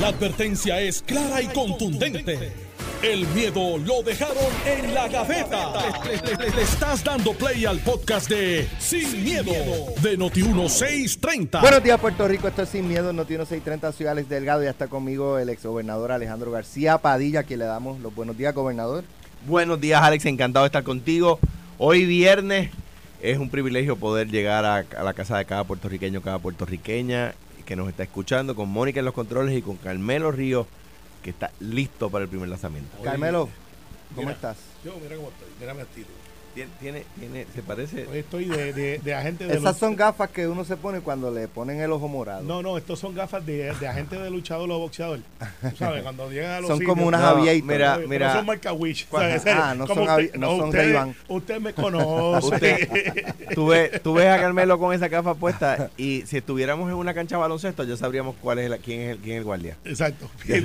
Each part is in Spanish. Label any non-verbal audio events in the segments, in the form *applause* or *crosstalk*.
La advertencia es clara y contundente. El miedo lo dejaron en la gaveta. Le, le- le- le estás dando play al podcast de Sin, miedo, de Noti1630. Buenos días, Puerto Rico. Esto es Sin Miedo, Noticiero 630, Ciudad Alex Delgado. Ya está conmigo el exgobernador Alejandro García Padilla, que le damos los buenos días, gobernador. Buenos días, Alex. Encantado de estar contigo. Hoy viernes es un privilegio poder llegar a, a la casa de cada puertorriqueño, cada puertorriqueña que nos está escuchando, con Mónica en los controles y con Carmelo Ríos, que está listo para el primer lanzamiento. Carmelo, ¿cómo Mira. estás? Yo, mira cómo estoy, mira mi estilo. Tiene, tiene, tiene- se parece. Estoy de, de, de agente de Esas lucha. son gafas que uno se pone cuando le ponen el ojo morado. No, no, estos son gafas de, de agente de luchador o boxeador. Tú sabes, cuando llegan a los Son sitios- como unas No, aviator. mira, mira. son marca Wish. Ah, no son avi- no son usted. Usted me conoce. Usted- Tú ves, tú ves a Carmelo con esa capa puesta y si estuviéramos en una cancha de baloncesto ya sabríamos cuál es la, quién, es el, quién es el guardia. Exacto. *laughs* Ya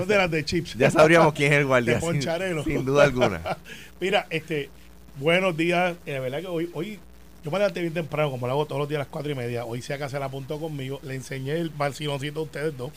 son de las de chips. Ya sabríamos quién es el guardia. De sin, Poncharelo. sin duda alguna. *laughs* Mira, este, buenos días. Eh, De verdad que hoy, hoy yo me levanté bien temprano, como lo hago todos los días a las cuatro y media. Hoy se acá se la apuntó conmigo. Le enseñé el vaciloncito a ustedes dos.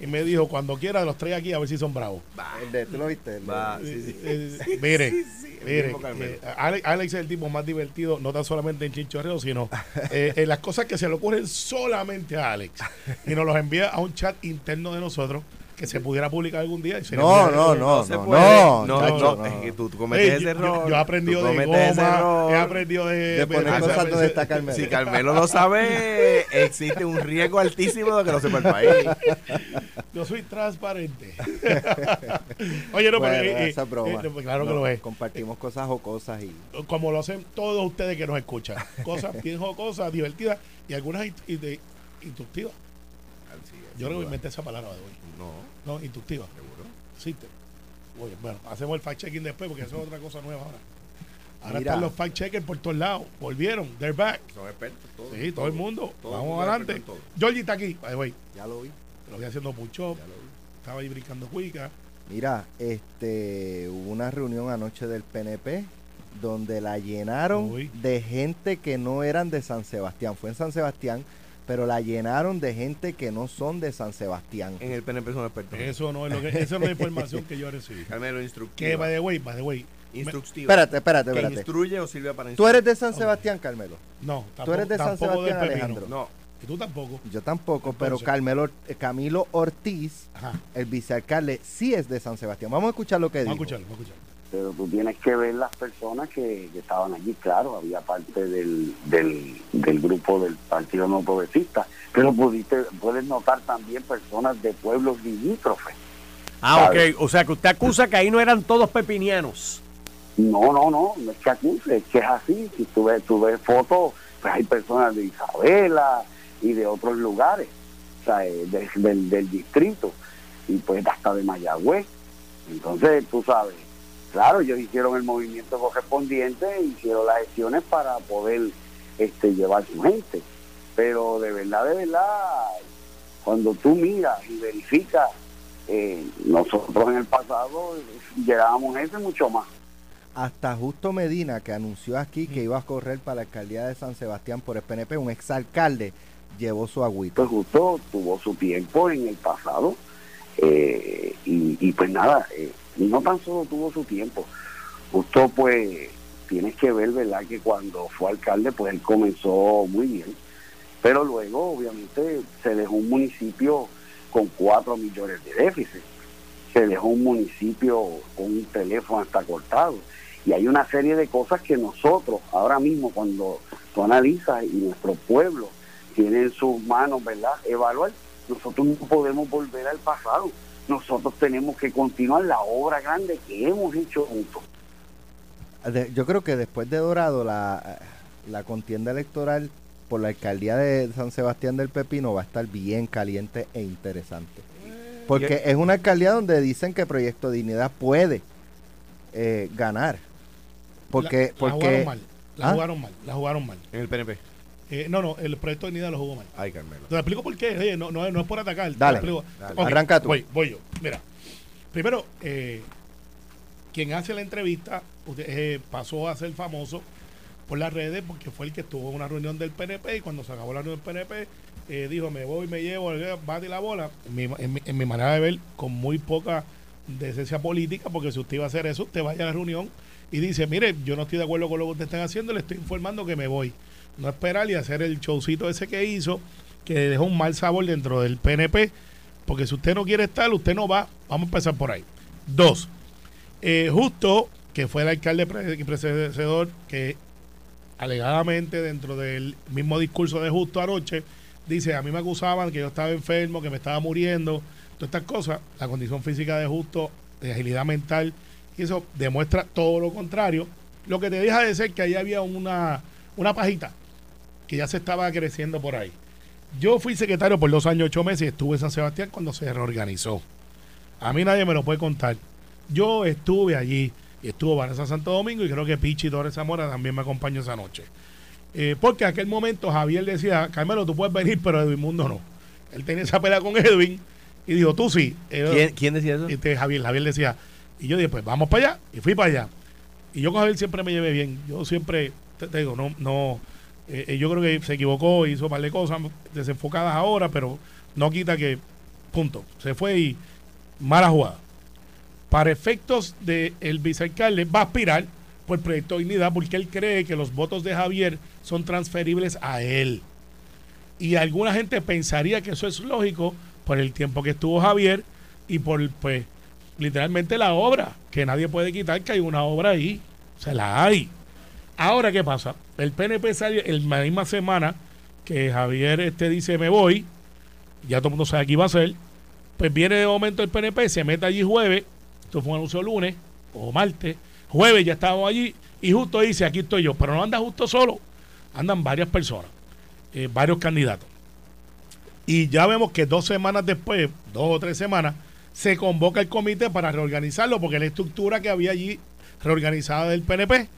Y me dijo, cuando quiera, los trae aquí a ver si son bravos. El de- ¿Tú lo viste? El de- Va, sí, sí. Eh, eh, mire, mire, eh, Alex, Alex es el tipo más divertido, no tan solamente en chinchorreo, sino eh, en las cosas que se le ocurren solamente a Alex. Y nos los envía a un chat interno de nosotros que se pudiera publicar algún día. y No, no, no, se no, puede. no, no, no, no. es que tú, tú cometes Ey, ese yo- error. Yo, yo he aprendido Tú de cometes ese goma, error. he aprendido de... De poner cosas de- donde está Carmelo. Si Carmelo lo sabe, existe un riesgo altísimo de que lo sepa el país. Yo soy transparente. *laughs* Oye, no, Bueno, pero... eh, esa eh, broma. eh, claro que No, lo es. Compartimos cosas jocosas y... Como lo hacen todos ustedes que nos escuchan. Cosas bien jocosas, divertidas y algunas instructivas. Yo creo que inventé esa palabra de hoy. No, No, instructiva. seguro. Existe. Oye, bueno, hacemos el fact-checking después porque eso es otra cosa nueva ahora. Ahora Mira. están los fact-checkers por todos lados. Volvieron. They're back. Son expertos todos. Sí, todo el mundo. todo Vamos mundo adelante. Georgie está aquí. By the way, Ya lo vi. lo voy haciendo push-up. Ya lo vi. Estaba ahí brincando cuica. Mira, este, hubo una reunión anoche del PNP donde la llenaron Uy. de gente que no eran de San Sebastián. Fue en San Sebastián, pero la llenaron de gente que no son de San Sebastián. En el PNP son expertos. Eso no es lo que, esa no es la información que yo recibí. *laughs* Carmelo Que instructiva. by the way, by the way. Instructiva. Espérate, espérate, ¿Que espérate. instruye o sirve para ¿Tú eres de San Sebastián, Carmelo? No, tampoco, Tú eres de San Sebastián. Alejandro. No. Y tú tampoco. Yo tampoco, pero. Carmelo, eh, Camilo Ortiz, Ajá. el vicealcalde, sí es de San Sebastián. Vamos a escuchar lo que Vamos a escucharlo, vamos a escucharlo. Pero tú tienes que ver las personas que, que estaban allí, claro, había parte del, del, del grupo del Partido No Progresista, pero pudiste, puedes notar también personas de pueblos limítrofes. Ah, ¿Sabe? ok. O sea que usted acusa que ahí no eran todos pepinianos. No, no, no, no es que acuse, es que es así. Si tú ves, tú ves fotos, pues hay personas de Isabela y de otros lugares, o sea, eh, de- del, del distrito, y pues hasta de Mayagüez. Entonces, tú sabes, claro, ellos hicieron el movimiento correspondiente, hicieron las gestiones para poder este, llevar su gente. Pero de verdad, de verdad, cuando tú miras y verificas, eh, nosotros en el pasado llegábamos ese mucho más. Hasta Justo Medina, que anunció aquí que iba a correr para la alcaldía de San Sebastián por el PNP, un exalcalde, llevó su agüita. pues justo tuvo su tiempo en el pasado eh, y, y pues nada, eh, no tan solo tuvo su tiempo, justo pues tienes que ver, ¿verdad? Que cuando fue alcalde pues él comenzó muy bien, pero luego obviamente se dejó un municipio con cuatro millones de déficit, se dejó un municipio con un teléfono hasta cortado y hay una serie de cosas que nosotros ahora mismo cuando tú analizas y nuestro pueblo tiene en sus manos, ¿verdad? Evaluar. Nosotros no podemos volver al pasado. Nosotros tenemos que continuar la obra grande que hemos hecho juntos. Yo creo que después de Dorado, la, la contienda electoral por la alcaldía de San Sebastián del Pepino va a estar bien caliente e interesante. Porque es una alcaldía donde dicen que Proyecto Dignidad puede eh, ganar. Porque, la, la porque jugaron mal. La ¿Ah? jugaron mal. La jugaron mal. En el PNP. Eh, no, no, el proyecto de Nida lo jugó mal. Ay, Carmelo. Te explico por qué. Oye, no, no, no es por atacar. Dale, dale. Arranca tú. Voy, voy yo. Mira, primero, eh, quien hace la entrevista eh, pasó a ser famoso por las redes porque fue el que estuvo en una reunión del PNP y cuando se acabó la reunión del PNP eh, dijo me voy, me llevo, eh, bate la bola. En mi, en mi- en mi manera de ver, con muy poca decencia política, porque si usted iba a hacer eso, usted vaya a la reunión y dice, mire, yo no estoy de acuerdo con lo que ustedes están haciendo, le estoy informando que me voy. No esperar y hacer el showcito ese que hizo, que dejó un mal sabor dentro del PNP, porque si usted no quiere estar, usted no va. Vamos a empezar por ahí. Dos, eh, justo que fue el alcalde pre- y predecedor que alegadamente dentro del mismo discurso de justo anoche dice a mí me acusaban que yo estaba enfermo que me estaba muriendo todas estas cosas la condición física de justo de agilidad mental y eso demuestra todo lo contrario lo que te deja de ser que ahí había una una pajita que ya se estaba creciendo por ahí yo fui secretario por dos años ocho meses y estuve en San Sebastián cuando se reorganizó a mí nadie me lo puede contar yo estuve allí y estuvo Vanessa Santo Domingo y creo que Pichi Torres Zamora también me acompañó esa noche. Eh, porque en aquel momento Javier decía, Carmelo, tú puedes venir, pero Edwin Mundo no. Él tenía esa pelea con Edwin y dijo, tú sí. Eh, ¿Quién, quién decía eso? este, Javier, Javier decía, y yo dije, pues vamos para allá, y fui para allá. Y yo con Javier siempre me llevé bien. Yo siempre, te, te digo, no, no, eh, eh, yo creo que se equivocó, hizo un par de cosas desenfocadas ahora, pero no quita que, punto, se fue y mala jugada. Para efectos del vicealcalde, va a aspirar por el proyecto Dignidad porque él cree que los votos de Javier son transferibles a él. Y alguna gente pensaría que eso es lógico por el tiempo que estuvo Javier y por, pues, literalmente la obra, que nadie puede quitar que hay una obra ahí. Se la hay. Ahora, ¿qué pasa? El PNP sale en la misma semana que Javier este dice me voy, ya todo el mundo sabe que iba a ser, pues viene de momento el PNP, se mete allí jueves, esto fue un anuncio lunes o martes, jueves ya estábamos allí y justo dice, aquí estoy yo, pero no anda justo solo, andan varias personas, eh, varios candidatos. Y ya vemos que dos semanas después, dos o tres semanas, se convoca el comité para reorganizarlo, porque la estructura que había allí reorganizada del PNP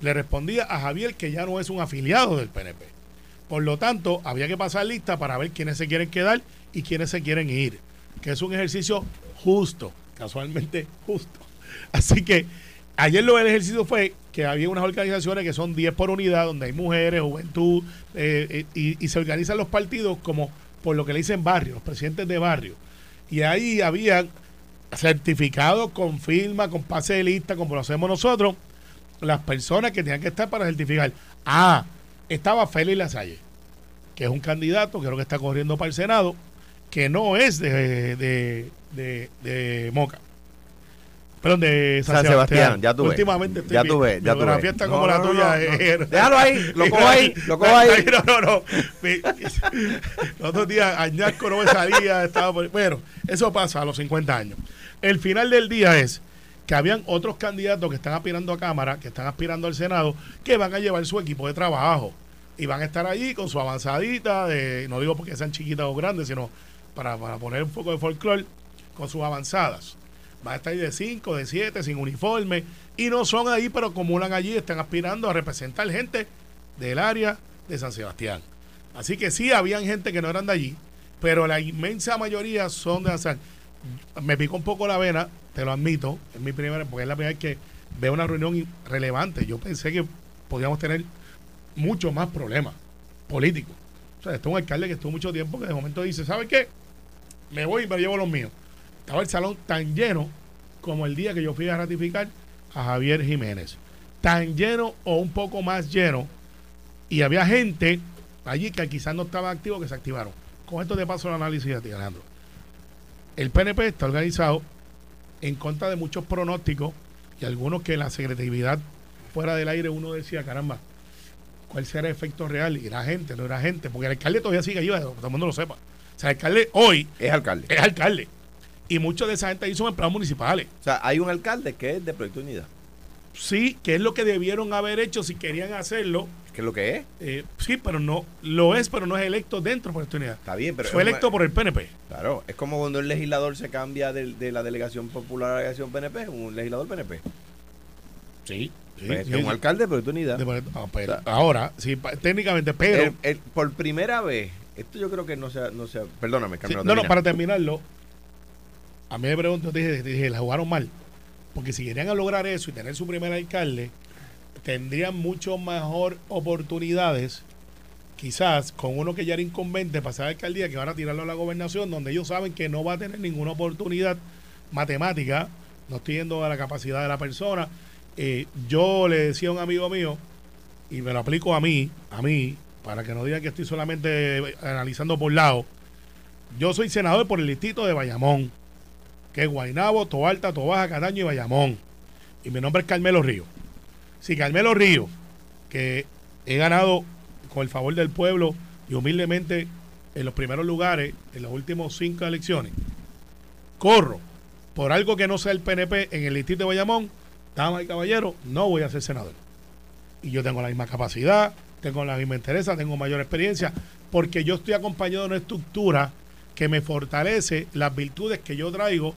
le respondía a Javier que ya no es un afiliado del PNP. Por lo tanto, había que pasar lista para ver quiénes se quieren quedar y quiénes se quieren ir, que es un ejercicio justo, casualmente justo. *laughs* Así que ayer lo del ejercicio fue que había unas organizaciones que son 10 por unidad, donde hay mujeres, juventud, eh, eh, y, se organizan los partidos como por lo que le dicen barrio, los presidentes de barrio. Y ahí había certificados con firma, con pase de lista, como lo hacemos nosotros, las personas que tenían que estar para certificar. Ah, estaba Félix Lasalle, que es un candidato, creo que está corriendo para el Senado, que no es de, de, de, de Moca. Perdón, de San, San Sebastián, ya tú ves. Últimamente estoy Ya ves, ya está No, como la no, tuya. no, eh. Déjalo ahí, lo cojo ahí, lo cojo ahí. *laughs* No, no, no. Los *laughs* otros días Añasco no me salía, estaba por- Bueno, eso pasa a los 50 años. El final del día es que habían otros candidatos que están aspirando a Cámara, que están aspirando al Senado, que van a llevar su equipo de trabajo y van a estar allí con su avanzadita, no digo porque sean chiquitas o grandes, sino para, para poner un poco de folclore, con sus avanzadas. Van a estar ahí de 5, de 7, sin uniforme, y no son ahí, pero acumulan allí, están aspirando a representar gente del área de San Sebastián. Así que sí, habían gente que no eran de allí, pero la inmensa mayoría son de San Me picó un poco la vena, te lo admito, es mi primera, porque es la primera vez que veo una reunión relevante. Yo pensé que podíamos tener mucho más problemas políticos. O sea, este es un alcalde que estuvo mucho tiempo que de momento dice, ¿sabe qué? Me voy y me llevo los míos. Estaba el salón tan lleno como el día que yo fui a ratificar a Javier Jiménez. Tan lleno o un poco más lleno. Y había gente allí que quizás no estaban activos que se activaron. Con esto te paso el análisis a ti, Alejandro. El PNP está organizado en contra de muchos pronósticos y algunos que la secretividad fuera del aire uno decía, caramba, ¿cuál será el efecto real? Y era gente, no era gente, porque el alcalde todavía sigue que todo el mundo lo sepa. O sea, el alcalde hoy Es alcalde. es alcalde. Y muchos de esa gente ahí son empleados municipales. O sea, hay un alcalde que es de Proyecto Unidad. Sí, que es lo que debieron haber hecho si querían hacerlo. ¿Qué es lo que es? Eh, sí, pero no, lo es, pero no es electo dentro por esta unidad. Está bien, pero... Fue una- electo por el PNP. Claro, es como cuando el legislador se cambia de, de la delegación popular a la delegación PNP, un legislador PNP. Sí. sí, Pues, sí, es un sí. alcalde de Proyecto Unidad. De ah, pero O sea, ahora, sí, técnicamente, pero... El- el- por primera vez, esto yo creo que no sea, no sea, perdóname, Sí, Carmelo, no, no, para terminarlo, a mí me pregunto, dije, dije, la jugaron mal. Porque si querían lograr eso y tener su primer alcalde, tendrían mucho mejor oportunidades, quizás con uno que ya era incumbente, pasar la alcaldía, que van a tirarlo a la gobernación, donde ellos saben que no va a tener ninguna oportunidad matemática, no estoy yendo a la capacidad de la persona. Eh, yo le decía a un amigo mío, y me lo aplico a mí, a mí, para que no digan que estoy solamente analizando por lado, yo soy senador por el distrito de Bayamón, que es Guaynabo, Toalta, Tobaja, Cataño y Bayamón. Y mi nombre es Carmelo Río. Si Carmelo Río, que he ganado con el favor del pueblo y humildemente en los primeros lugares en las últimas cinco elecciones, corro por algo que no sea el PNP en el distrito de Bayamón, damas y caballeros, no voy a ser senador. Y yo tengo la misma capacidad, tengo la misma interés, tengo mayor experiencia, porque yo estoy acompañado de una estructura que me fortalece las virtudes que yo traigo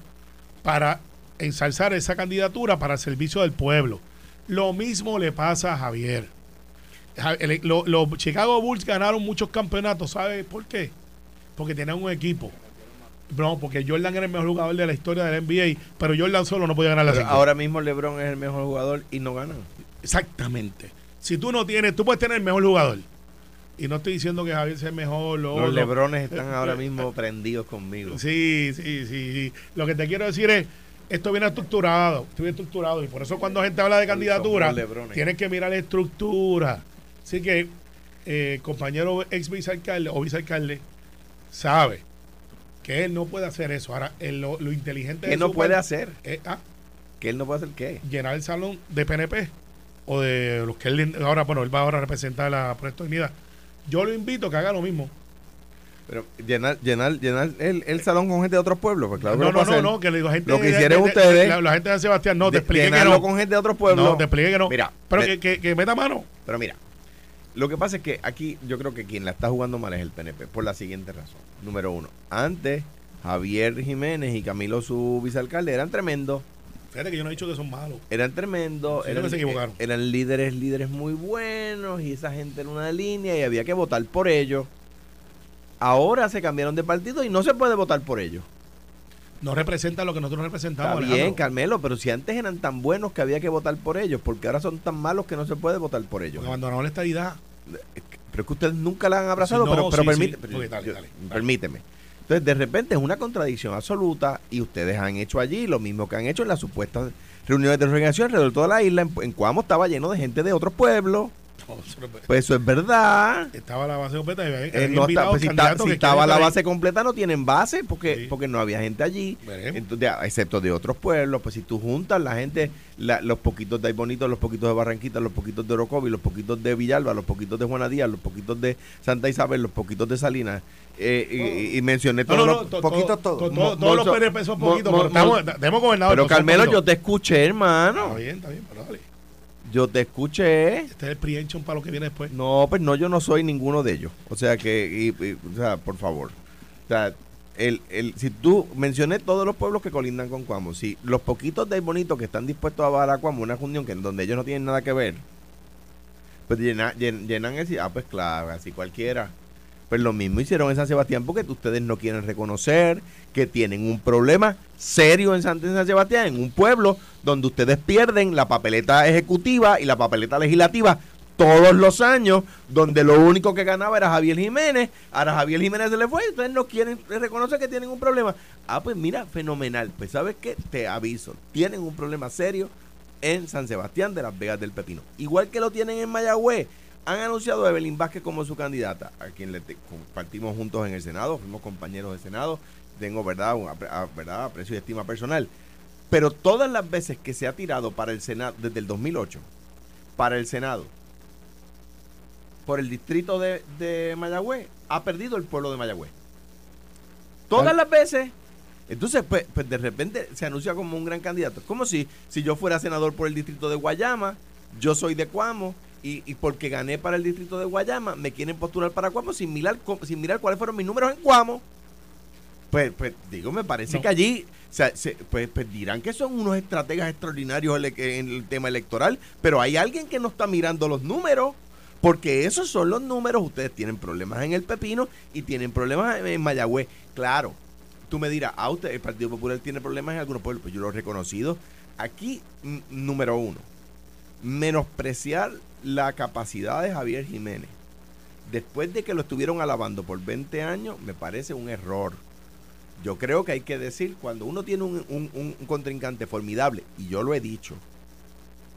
para ensalzar esa candidatura para el servicio del pueblo. Lo mismo le pasa a Javier. Los Chicago Bulls ganaron muchos campeonatos, ¿sabe por qué? Porque tenían un equipo. No, porque Jordan era el mejor jugador de la historia del NBA, pero Jordan solo no podía ganar la cinco. ahora mismo LeBron es el mejor jugador y no ganan. Exactamente. Si tú no tienes, tú puedes tener el mejor jugador. Y no estoy diciendo que Javier sea el mejor. Lo Los. LeBrones están *laughs* ahora mismo prendidos conmigo. Sí, sí, sí, sí. Lo que te quiero decir es, esto viene estructurado, esto viene estructurado. Y por eso cuando gente habla de candidatura, tienes que mirar la estructura. Así que, eh, compañero ex vicealcalde o vicealcalde, sabe que él no puede hacer eso. Ahora, él lo, lo inteligente ¿Qué no puede hacer? es, ah, ¿Que él no puede hacer qué? llenar el salón de PNP o de los que él ahora, bueno, él va ahora a representar la Proyecto Unidad. Yo lo invito a que haga lo mismo. Pero llenar, llenar, llenar el, el salón con gente de otros pueblos, pues claro que no, no, no, no, que le digo gente. Lo que hicieron de- de- ustedes- La, la gente de San Sebastián, no, te expliqué que no. con gente de otros pueblos. No, te expliqué que no. Mira, pero que, que, que meta mano. Pero mira, lo que pasa es que aquí yo creo que quien la está jugando mal es el PNP, por la siguiente razón. Número uno, antes Javier Jiménez y Camilo, su vicealcalde, eran tremendos. Fíjate que yo no he dicho que son malos. Eran tremendos, Sí, eran, que se equivocaron. eran líderes, líderes muy buenos y esa gente en una línea y había que votar por ellos. Ahora se cambiaron de partido y no se puede votar por ellos. No representan lo que nosotros Está representamos. bien, Alejandro. Carmelo, pero si antes eran tan buenos que había que votar por ellos, porque ahora son tan malos que no se puede votar por ellos. Porque abandonaron la estadidad. Pero es que ustedes nunca la han abrazado, no, pero, pero sí, permite- sí. pero Ok, dale, yo- dale, dale. permíteme. Entonces, de repente es una contradicción absoluta y ustedes han hecho allí lo mismo que han hecho en las supuestas reuniones de organización alrededor de toda la isla. En, en Cuamo estaba lleno de gente de otros pueblos. Pues eso es verdad. Estaba la base completa. y Eh, no está- pues si, está- estaba la ahí. base completa, no tienen base porque, Sí. porque no había gente allí. Veremos. Entonces, excepto de otros pueblos, pues si tú juntas la gente, la- los poquitos de Bonito, los poquitos de Barranquita, los poquitos de Orocovi, los poquitos de Villalba, los poquitos de Juana Díaz, los poquitos de Santa Isabel, los poquitos de Salinas, eh, y- y, y mencioné todos no, los to- poquitos to- todos. to- Mo- todos los PNP son poquitos, pero estamos. Pero Carmelo, yo te escuché, hermano. Está bien, está bien, pero dale. Yo te escuché. Este es el prehension para lo que viene después. No, pues no, yo no soy ninguno de ellos. O sea que, y- y- o sea, por favor. O sea, el, el, si tú mencioné todos los pueblos que colindan con Cuamo, si los poquitos de Bonito que están dispuestos a bajar a Cuamo, una reunión que donde ellos no tienen nada que ver, pues llena- llen- llenan ese, ah, pues claro, así cualquiera. Pues lo mismo hicieron en San Sebastián porque ustedes no quieren reconocer que tienen un problema serio en San, Sebastián, en un pueblo donde ustedes pierden la papeleta ejecutiva y la papeleta legislativa todos los años, donde lo único que ganaba era Javier Jiménez, ahora Javier Jiménez se le fue, ustedes no quieren reconocer que tienen un problema. Ah, pues mira, fenomenal, pues sabes qué, te aviso, tienen un problema serio en San Sebastián de las Vegas del Pepino, igual que lo tienen en Mayagüez. Han anunciado a Evelyn Vázquez como su candidata, a quien le compartimos juntos en el Senado, fuimos compañeros de Senado, tengo verdad, un apre- a- verdad aprecio y estima personal. Pero todas las veces que se ha tirado para el Senado, desde el 2008, para el Senado, por el distrito de, de Mayagüez, ha perdido el pueblo de Mayagüez. Todas Al- las veces. Entonces, pues, pues de repente se anuncia como un gran candidato. Es como si, si yo fuera senador por el distrito de Guayama, yo soy de Cuamo, y, y porque gané para el distrito de Guayama, me quieren postular para Cuamo sin mirar, sin mirar cuáles fueron mis números en Cuamo. Pues, pues digo, me parece No. que allí o sea, se- pues, pues dirán que son unos estrategas extraordinarios en el tema electoral, pero hay alguien que no está mirando los números, porque esos son los números. Ustedes tienen problemas en el Pepino y tienen problemas en, Mayagüez. Claro, tú me dirás, ah, usted, el Partido Popular tiene problemas en algunos pueblos, pues yo lo he reconocido. Aquí, número uno, menospreciar la capacidad de Javier Jiménez después de que lo estuvieron alabando por 20 años me parece un error. Yo creo que hay que decir, cuando uno tiene un, un- contrincante formidable, y yo lo he dicho,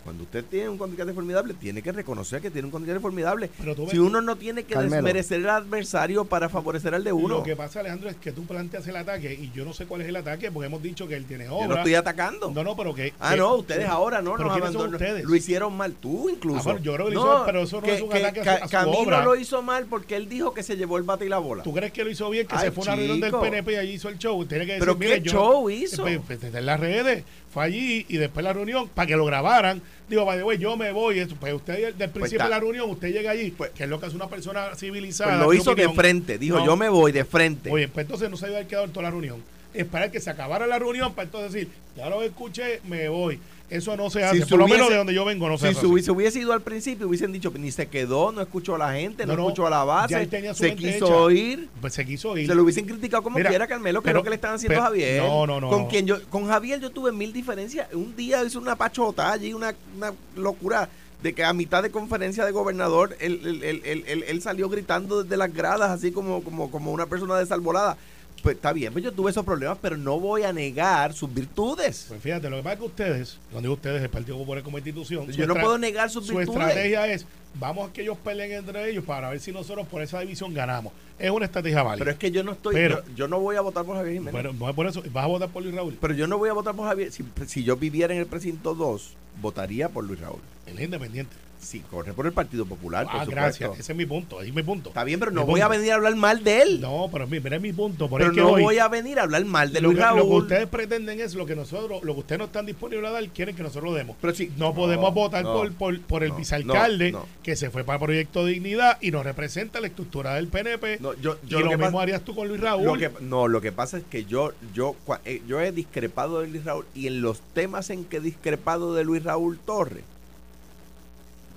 cuando usted tiene un contrincante formidable, tiene que reconocer que tiene un contrincante formidable. Pero tú ves- Si uno no tiene que Carmelo. desmerecer al adversario para favorecer al de uno. Lo que pasa, Alejandro, es que tú planteas el ataque y yo no sé cuál es el ataque porque hemos dicho que él tiene obra. Yo no estoy atacando. No, no, pero que. Ah, que- no, ustedes ahora no ¿Pero nos abandonan. Lo hicieron mal, tú incluso. Ah, bueno, yo creo que lo hizo mal, pero eso no es un ataque a a su Camilo obra. lo hizo mal porque él dijo que se llevó el bate y la bola. ¿Tú crees que lo hizo bien? Que Ay, se fue a una reunión del. PNP y allí hizo el show. Tiene que decir, ¿Pero mire, qué yo- show hizo? Pues, pues, en las redes. Fue allí y después la reunión, para que lo grabaran. Digo, by the way, yo me voy. Pues usted, del principio está. de la reunión, usted llega allí, Pues- que es lo que hace una persona civilizada. Pues lo hizo de frente. Dijo, No. yo me voy de frente. Oye, pues entonces no se haber quedado en toda la reunión. Esperar que se acabara la reunión para entonces decir, ya lo escuché, me voy. Eso no se hace. se Por lo menos de donde yo vengo no se si hace. así. hubiese, hubiese ido al principio, hubiesen dicho, ni se quedó, no escuchó a la gente, no, escuchó a la base, se quiso hecha. oír. Pues se quiso ir. Se lo hubiesen criticado como Mira, quiera, Carmelo, que es lo que le están haciendo pero- a Javier. no, no, no, Con no. quien yo, con Javier yo tuve mil diferencias. Un día hizo una pachota allí, una, una locura de que a mitad de conferencia de gobernador él, él- él- él- él- él salió gritando desde las gradas, así como, como, como una persona desalvolada. Pues está bien, pues yo tuve esos problemas, pero no voy a negar sus virtudes. Pues fíjate, lo que pasa es que ustedes, cuando digo ustedes, el Partido Popular como institución, su yo no puedo negar sus su virtudes. estrategia es, vamos a que ellos peleen entre ellos para ver si nosotros por esa división ganamos. Es una estrategia válida. Pero es que yo no estoy, Pero- yo, yo no voy a votar por Javier Jiménez. Bueno, no es por eso, vas a votar por Luis Raúl. pero yo no voy a votar por Javier. Si, si yo viviera en el precinto 2, votaría por Luis Raúl. Es independiente. Si corre por el Partido Popular, ah, gracias. Ese es mi punto. Ese es mi punto. Está bien, pero Mi no voy a venir a hablar mal de él. No, pero mi- mira, es mi punto. Por pero es que no hoy, voy a venir a hablar mal de lo, Luis que, lo que Raúl. ustedes pretenden es lo que nosotros, lo que ustedes no están disponibles a dar, quieren que nosotros lo demos. Pero sí, no, podemos votar no, por, por, por el no, vicealcalde que se fue para Proyecto Dignidad y nos representa la estructura del PNP. No, yo, y yo lo, lo que mismo pasa- harías tú con Luis Raúl. Lo que, no, lo que pasa es que yo, yo, eh, yo he discrepado de Luis Raúl y en los temas en que he discrepado de Luis Raúl Torres,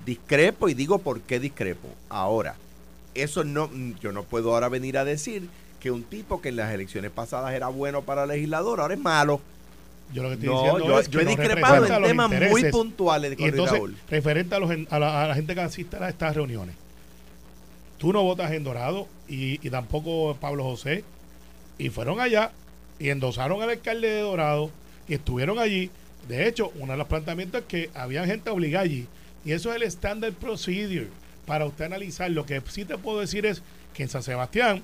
discrepo y digo por qué discrepo. Ahora, eso no, yo no puedo ahora venir a decir que un tipo que en las elecciones pasadas era bueno para legislador, ahora es malo. Yo lo que estoy No, diciendo yo, es que yo he discrepado en temas muy puntuales de Y entonces, Raúl. referente a, los, gen- a, la, a la gente que asiste a estas reuniones, tú no votas en Dorado y, y tampoco Pablo José, y fueron allá y endosaron al alcalde de Dorado y estuvieron allí. De hecho, uno de los planteamientos es que había gente obligada allí, y eso es el standard procedure para usted analizar. Lo que sí te puedo decir es que en San Sebastián,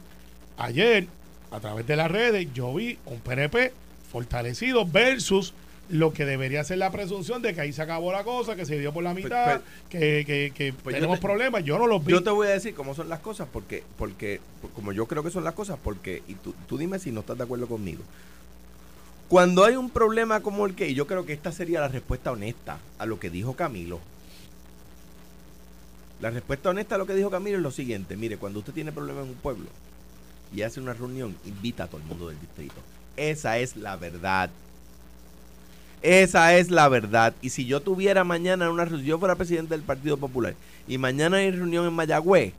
ayer, a través de las redes, yo vi un PNP fortalecido versus lo que debería ser la presunción de que ahí se acabó la cosa, que se dio por la mitad, que, que- que pues yo tenemos te- problemas. Yo no los vi. Yo te voy a decir cómo son las cosas, porque, porque como yo creo que son las cosas, porque, y tú, tú dime si no estás de acuerdo conmigo. Cuando hay un problema como el que, y yo creo que esta sería la respuesta honesta a lo que dijo Camilo. La respuesta honesta a lo que dijo Camilo es lo siguiente, mire, cuando usted tiene problemas en un pueblo y hace una reunión, invita a todo el mundo del distrito. Esa es la verdad. Esa es la verdad. Y si yo tuviera mañana una reunión, yo fuera presidente del Partido Popular y mañana hay reunión en Mayagüez,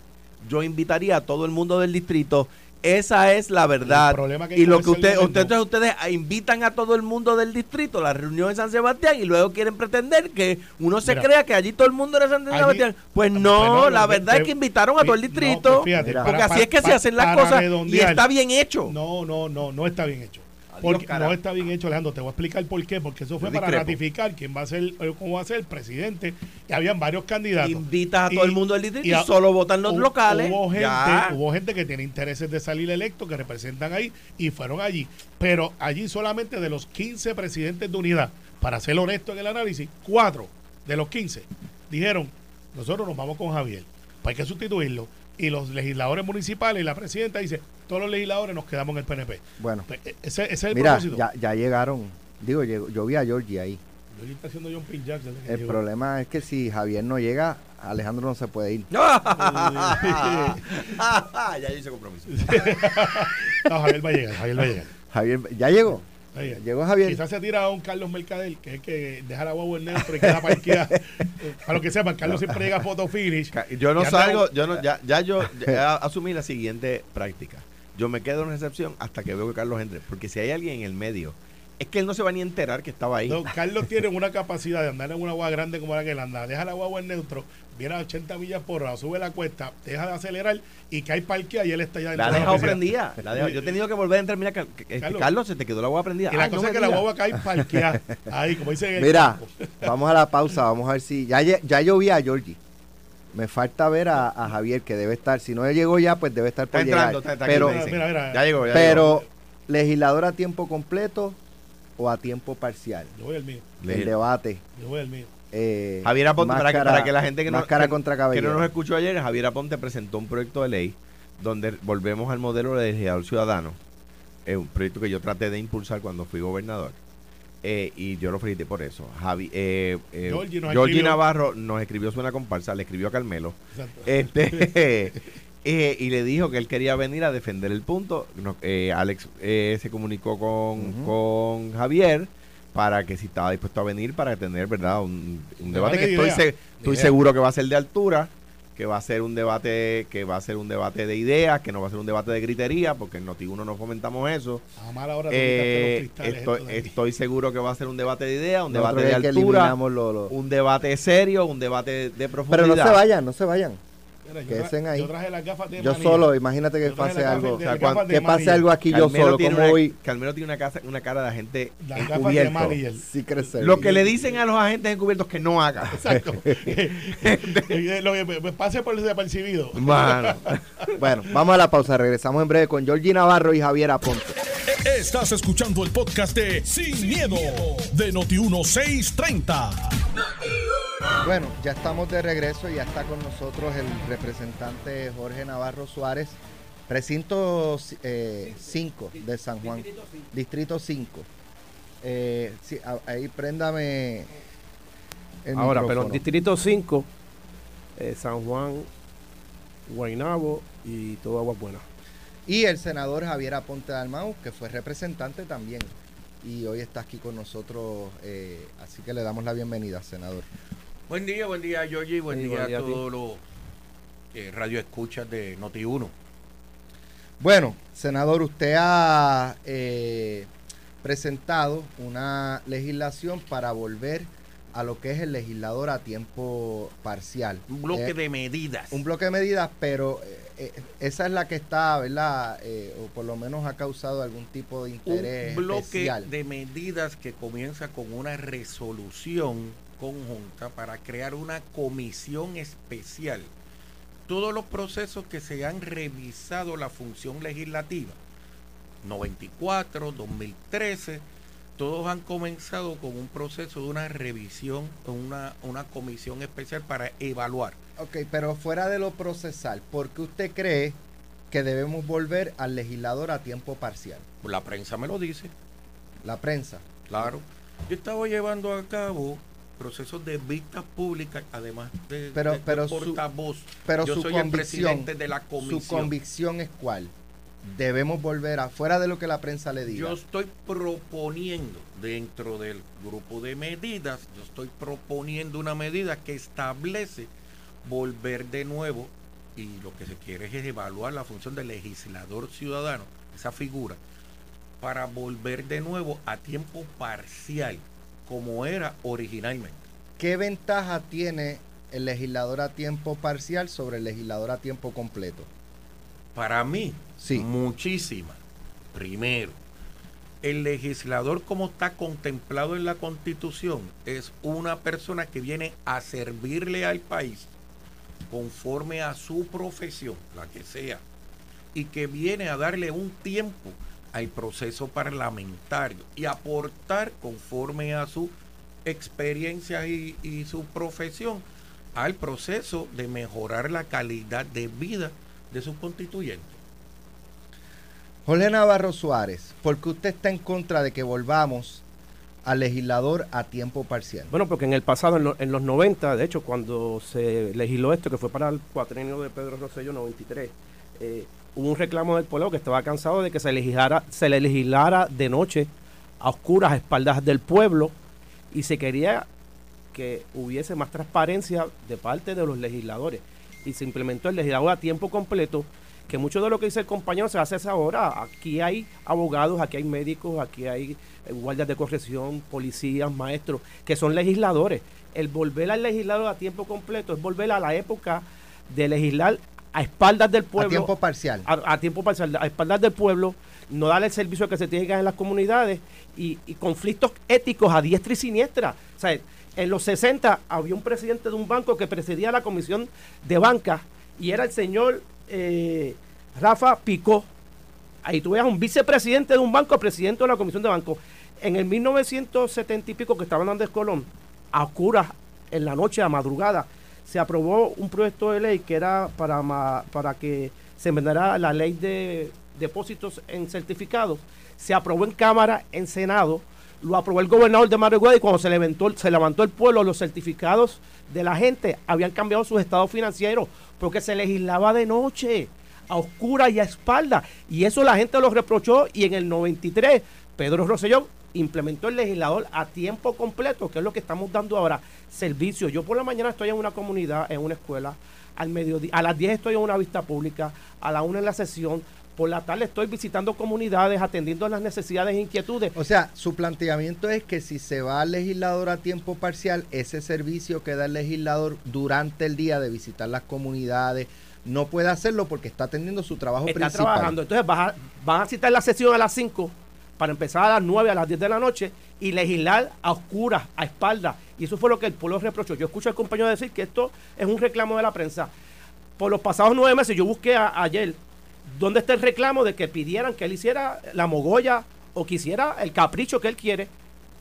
yo invitaría a todo el mundo del distrito. Esa es la verdad. Y lo que usted, usted- ustedes invitan a todo el mundo del distrito a la reunión en San Sebastián y luego quieren pretender que uno se Mira, crea que allí todo el mundo era San Sebastián. Pues no, Bueno, la lo que- verdad es que invitaron a todo el no, distrito. pues fíjate, porque para- así es que se hacen las cosas y está bien hecho. No, no, no, no está bien hecho. Porque no está bien hecho, Alejandro. Te voy a explicar por qué. Porque eso fue para ratificar quién va a ser, eh, cómo va a ser el presidente. Y habían varios candidatos. Invitas a Y- todo el mundo del distrito y, a- solo votan los hubo- locales. Hubo gente, Ya. hubo gente que tiene intereses de salir electo, que representan ahí y fueron allí. Pero allí solamente de los 15 presidentes de unidad, para ser honesto en el análisis, cuatro de los 15 dijeron, nosotros nos vamos con Javier, pues hay que sustituirlo. Y los legisladores municipales y la presidenta dice, todos los legisladores nos quedamos en el PNP. Bueno, Pues, e- ese, ese es el mira, propósito. ya, ya llegaron. Digo, llegó- yo vi a Georgie ahí. Yo está haciendo John Pin Jackson. El llegó. problema es que si Javier no llega, Alejandro no se puede ir. *laughs* ya yo *laughs* hice compromiso. *laughs* No, Javier va a llegar, Javier va a llegar. Javier, ¿ya llegó? Llegó Javier. Quizás se tira a un Carlos Mercader, que es que deja la guagua en neutro y queda parqueada. a lo que sepan, Carlos siempre llega a photo finish. Yo no salgo, yo no, ya, ya yo ya asumí la siguiente práctica. Yo me quedo en recepción hasta que veo que Carlos entre. Porque si hay alguien en el medio es que él no se va ni a enterar que estaba ahí. No, *laughs* Carlos tiene una capacidad de andar en una guagua grande como la que él anda. Deja la guagua en neutro, viene a 80 millas por hora, sube la cuesta, deja de acelerar y cae parquea y él está ya La ha de dejado prendida. la ha dejado- yo he tenido que volver a entrar. Mira, Car- este, Carlos. Carlos, se te quedó la agua prendida. Y la Ay, cosa no es que la guagua cae parqueada. Ahí, como el Mira, vamos a la pausa, vamos a ver si. Ya, ya yo vi a Georgie. Me falta ver a, a Javier, que debe estar. Si no llegó ya, pues debe estar por Está llegar. está- está aquí, pero. Mira, mira. Ya llegó, ya pero ¿legislador a tiempo completo o a tiempo parcial? Yo voy al mío. El debate. Yo voy al mío. eh, Javier Aponte, para, que, máscara- para que la gente que no, que- contra que no nos escuchó ayer, Javier Aponte presentó un proyecto de ley donde volvemos al modelo de legislador ciudadano. Es un proyecto que yo traté de impulsar cuando fui gobernador. Eh, y yo lo felicité por eso. Javi, eh, eh, Georgie nos Georgie escribió. Navarro nos escribió su una comparsa, le escribió a Carmelo. Exacto. Este, *laughs* *laughs* eh, y le dijo que él quería venir a defender el punto. No, eh, Alex eh, se comunicó con, con Javier para que si estaba dispuesto a venir para tener, ¿verdad? Un, un debate que estoy, se- estoy seguro que va a ser de altura, que va a ser un debate, que va a ser un debate de ideas, que no va a ser un debate de gritería, porque en Noti1 no fomentamos eso. A mala hora tú Eh, quitaste los cristales estoy, estoy seguro que va a ser un debate de ideas, un Nosotros debate de altura, eliminamos lo- lo- un debate serio, un debate de profundidad. Pero no se vayan, no se vayan. Mira, quédense tra- ahí. yo traje las gafas de Yo manilla. solo, imagínate que pase algo. O sea, cuando- Que pase algo aquí yo solo, tiene como una, voy Carmelo tiene una, casa, una cara de gente Las gafas de encubierto. sí crecer. Lo que le dicen a los agentes encubiertos que no hagan. Exacto. *laughs* *laughs* Lo que pase por desapercibido. Mano. *laughs* Bueno, vamos a la pausa. Regresamos en breve con Georgie Navarro y Javier Aponte. Estás escuchando el podcast de Sin, miedo, de Noti1630. Bueno, ya estamos de regreso y ya está con nosotros el representante Jorge Navarro Suárez, precinto 5 de San Juan, distrito 5. Eh, sí, ahí préndame el Ahora, pero. Distrito 5, eh, San Juan, Guaynabo y todo Agua Buena. Y el senador Javier Aponte Dalmau, que fue representante también. Y hoy está aquí con nosotros, eh, así que le damos la bienvenida, senador. Buen día, buen día, Georgie. Buen Sí, día buen día a todos los eh, radio escuchas de Noti1. Bueno, senador, usted ha eh, presentado una legislación para volver a lo que es el legislador a tiempo parcial. Un bloque Eh, de medidas. un bloque de medidas, pero eh, eh, esa es la que está, ¿verdad? Eh, o por lo menos ha causado algún tipo de interés Un bloque especial. de medidas que comienza con una resolución conjunta para crear una comisión especial. Todos los procesos que se han revisado la función legislativa, 94, 2013, todos han comenzado con un proceso de una revisión, una, una comisión especial para evaluar. Ok, pero fuera de lo procesal, ¿por qué usted cree que debemos volver al legislador a tiempo parcial? La prensa me lo dice. La prensa. Claro. Yo estaba llevando a cabo procesos de vistas públicas, además de, Pero- de- de pero su- portavoz. Pero Yo su soy el convicción, presidente de la comisión. su convicción es cuál? Debemos volver a, fuera de lo que la prensa le diga. Yo estoy proponiendo dentro del grupo de medidas, yo estoy proponiendo una medida que establece volver de nuevo y lo que se quiere es evaluar la función del legislador ciudadano, esa figura, para volver de nuevo a tiempo parcial, como era originalmente. ¿Qué ventaja tiene el legislador a tiempo parcial sobre el legislador a tiempo completo? Para mí, Sí. muchísima. Primero, el legislador como está contemplado en la constitución es una persona que viene a servirle al país conforme a su profesión, la que sea, y que viene a darle un tiempo al proceso parlamentario y aportar conforme a su experiencia y, y su profesión al proceso de mejorar la calidad de vida de sus constituyentes. Jorge Navarro Suárez, ¿por qué usted está en contra de que volvamos al legislador a tiempo parcial? Bueno, porque en el pasado, en, lo- en los 90, de hecho, cuando se legisló esto, que fue para el cuatrenio de Pedro Rosselló 93, eh, hubo un reclamo del pueblo que estaba cansado de que se se le legislara de noche, a oscuras, espaldas del pueblo, y se quería que hubiese más transparencia de parte de los legisladores. Y se implementó el legislador a tiempo completo, que mucho de lo que dice el compañero se hace esa hora. Aquí hay abogados, aquí hay médicos, aquí hay eh, guardias de corrección, policías, maestros, que son legisladores. El volver al legislador a tiempo completo es volver a la época de legislar a espaldas del pueblo. A tiempo parcial. A, a tiempo parcial, a espaldas del pueblo, no darle el servicio que se tiene que dar en las comunidades y, y conflictos éticos a diestra y siniestra. O sea, en los 60 había un presidente de un banco que presidía la comisión de banca y era el señor eh, Rafa Picó. Ahí tú veas un vicepresidente de un banco, presidente de la comisión de banco. En el 1970 y pico que estaba en Andrés Colón, a oscuras, en la noche, a madrugada, se aprobó un proyecto de ley que era para, para que se enmendara la ley de depósitos en certificados. Se aprobó en Cámara, en Senado, lo aprobó el gobernador de Mario y cuando se levantó, se levantó el pueblo, los certificados de la gente habían cambiado sus estados financieros porque se legislaba de noche, a oscura y a espalda. Y eso la gente lo reprochó y en el 93 Pedro Rosselló implementó el legislador a tiempo completo, que es lo que estamos dando ahora, servicio. Yo por la mañana estoy en una comunidad, en una escuela, al mediodía, a las 10 estoy en una vista pública, a la 1 en la sesión, por la tarde estoy visitando comunidades, atendiendo las necesidades e inquietudes. O sea, su planteamiento es que si se va al legislador a tiempo parcial, ese servicio que da el legislador durante el día de visitar las comunidades, no puede hacerlo porque está atendiendo su trabajo está principal. trabajando. Entonces vas a, a citar la sesión a las 5 para empezar a las 9, a las 10 de la noche y legislar a oscuras, a espaldas. Y eso fue lo que el pueblo reprochó. Yo escucho al compañero decir que esto es un reclamo de la prensa. Por los pasados nueve meses, yo busqué a- ayer dónde está el reclamo de que pidieran que él hiciera la mogolla o que hiciera el capricho que él quiere.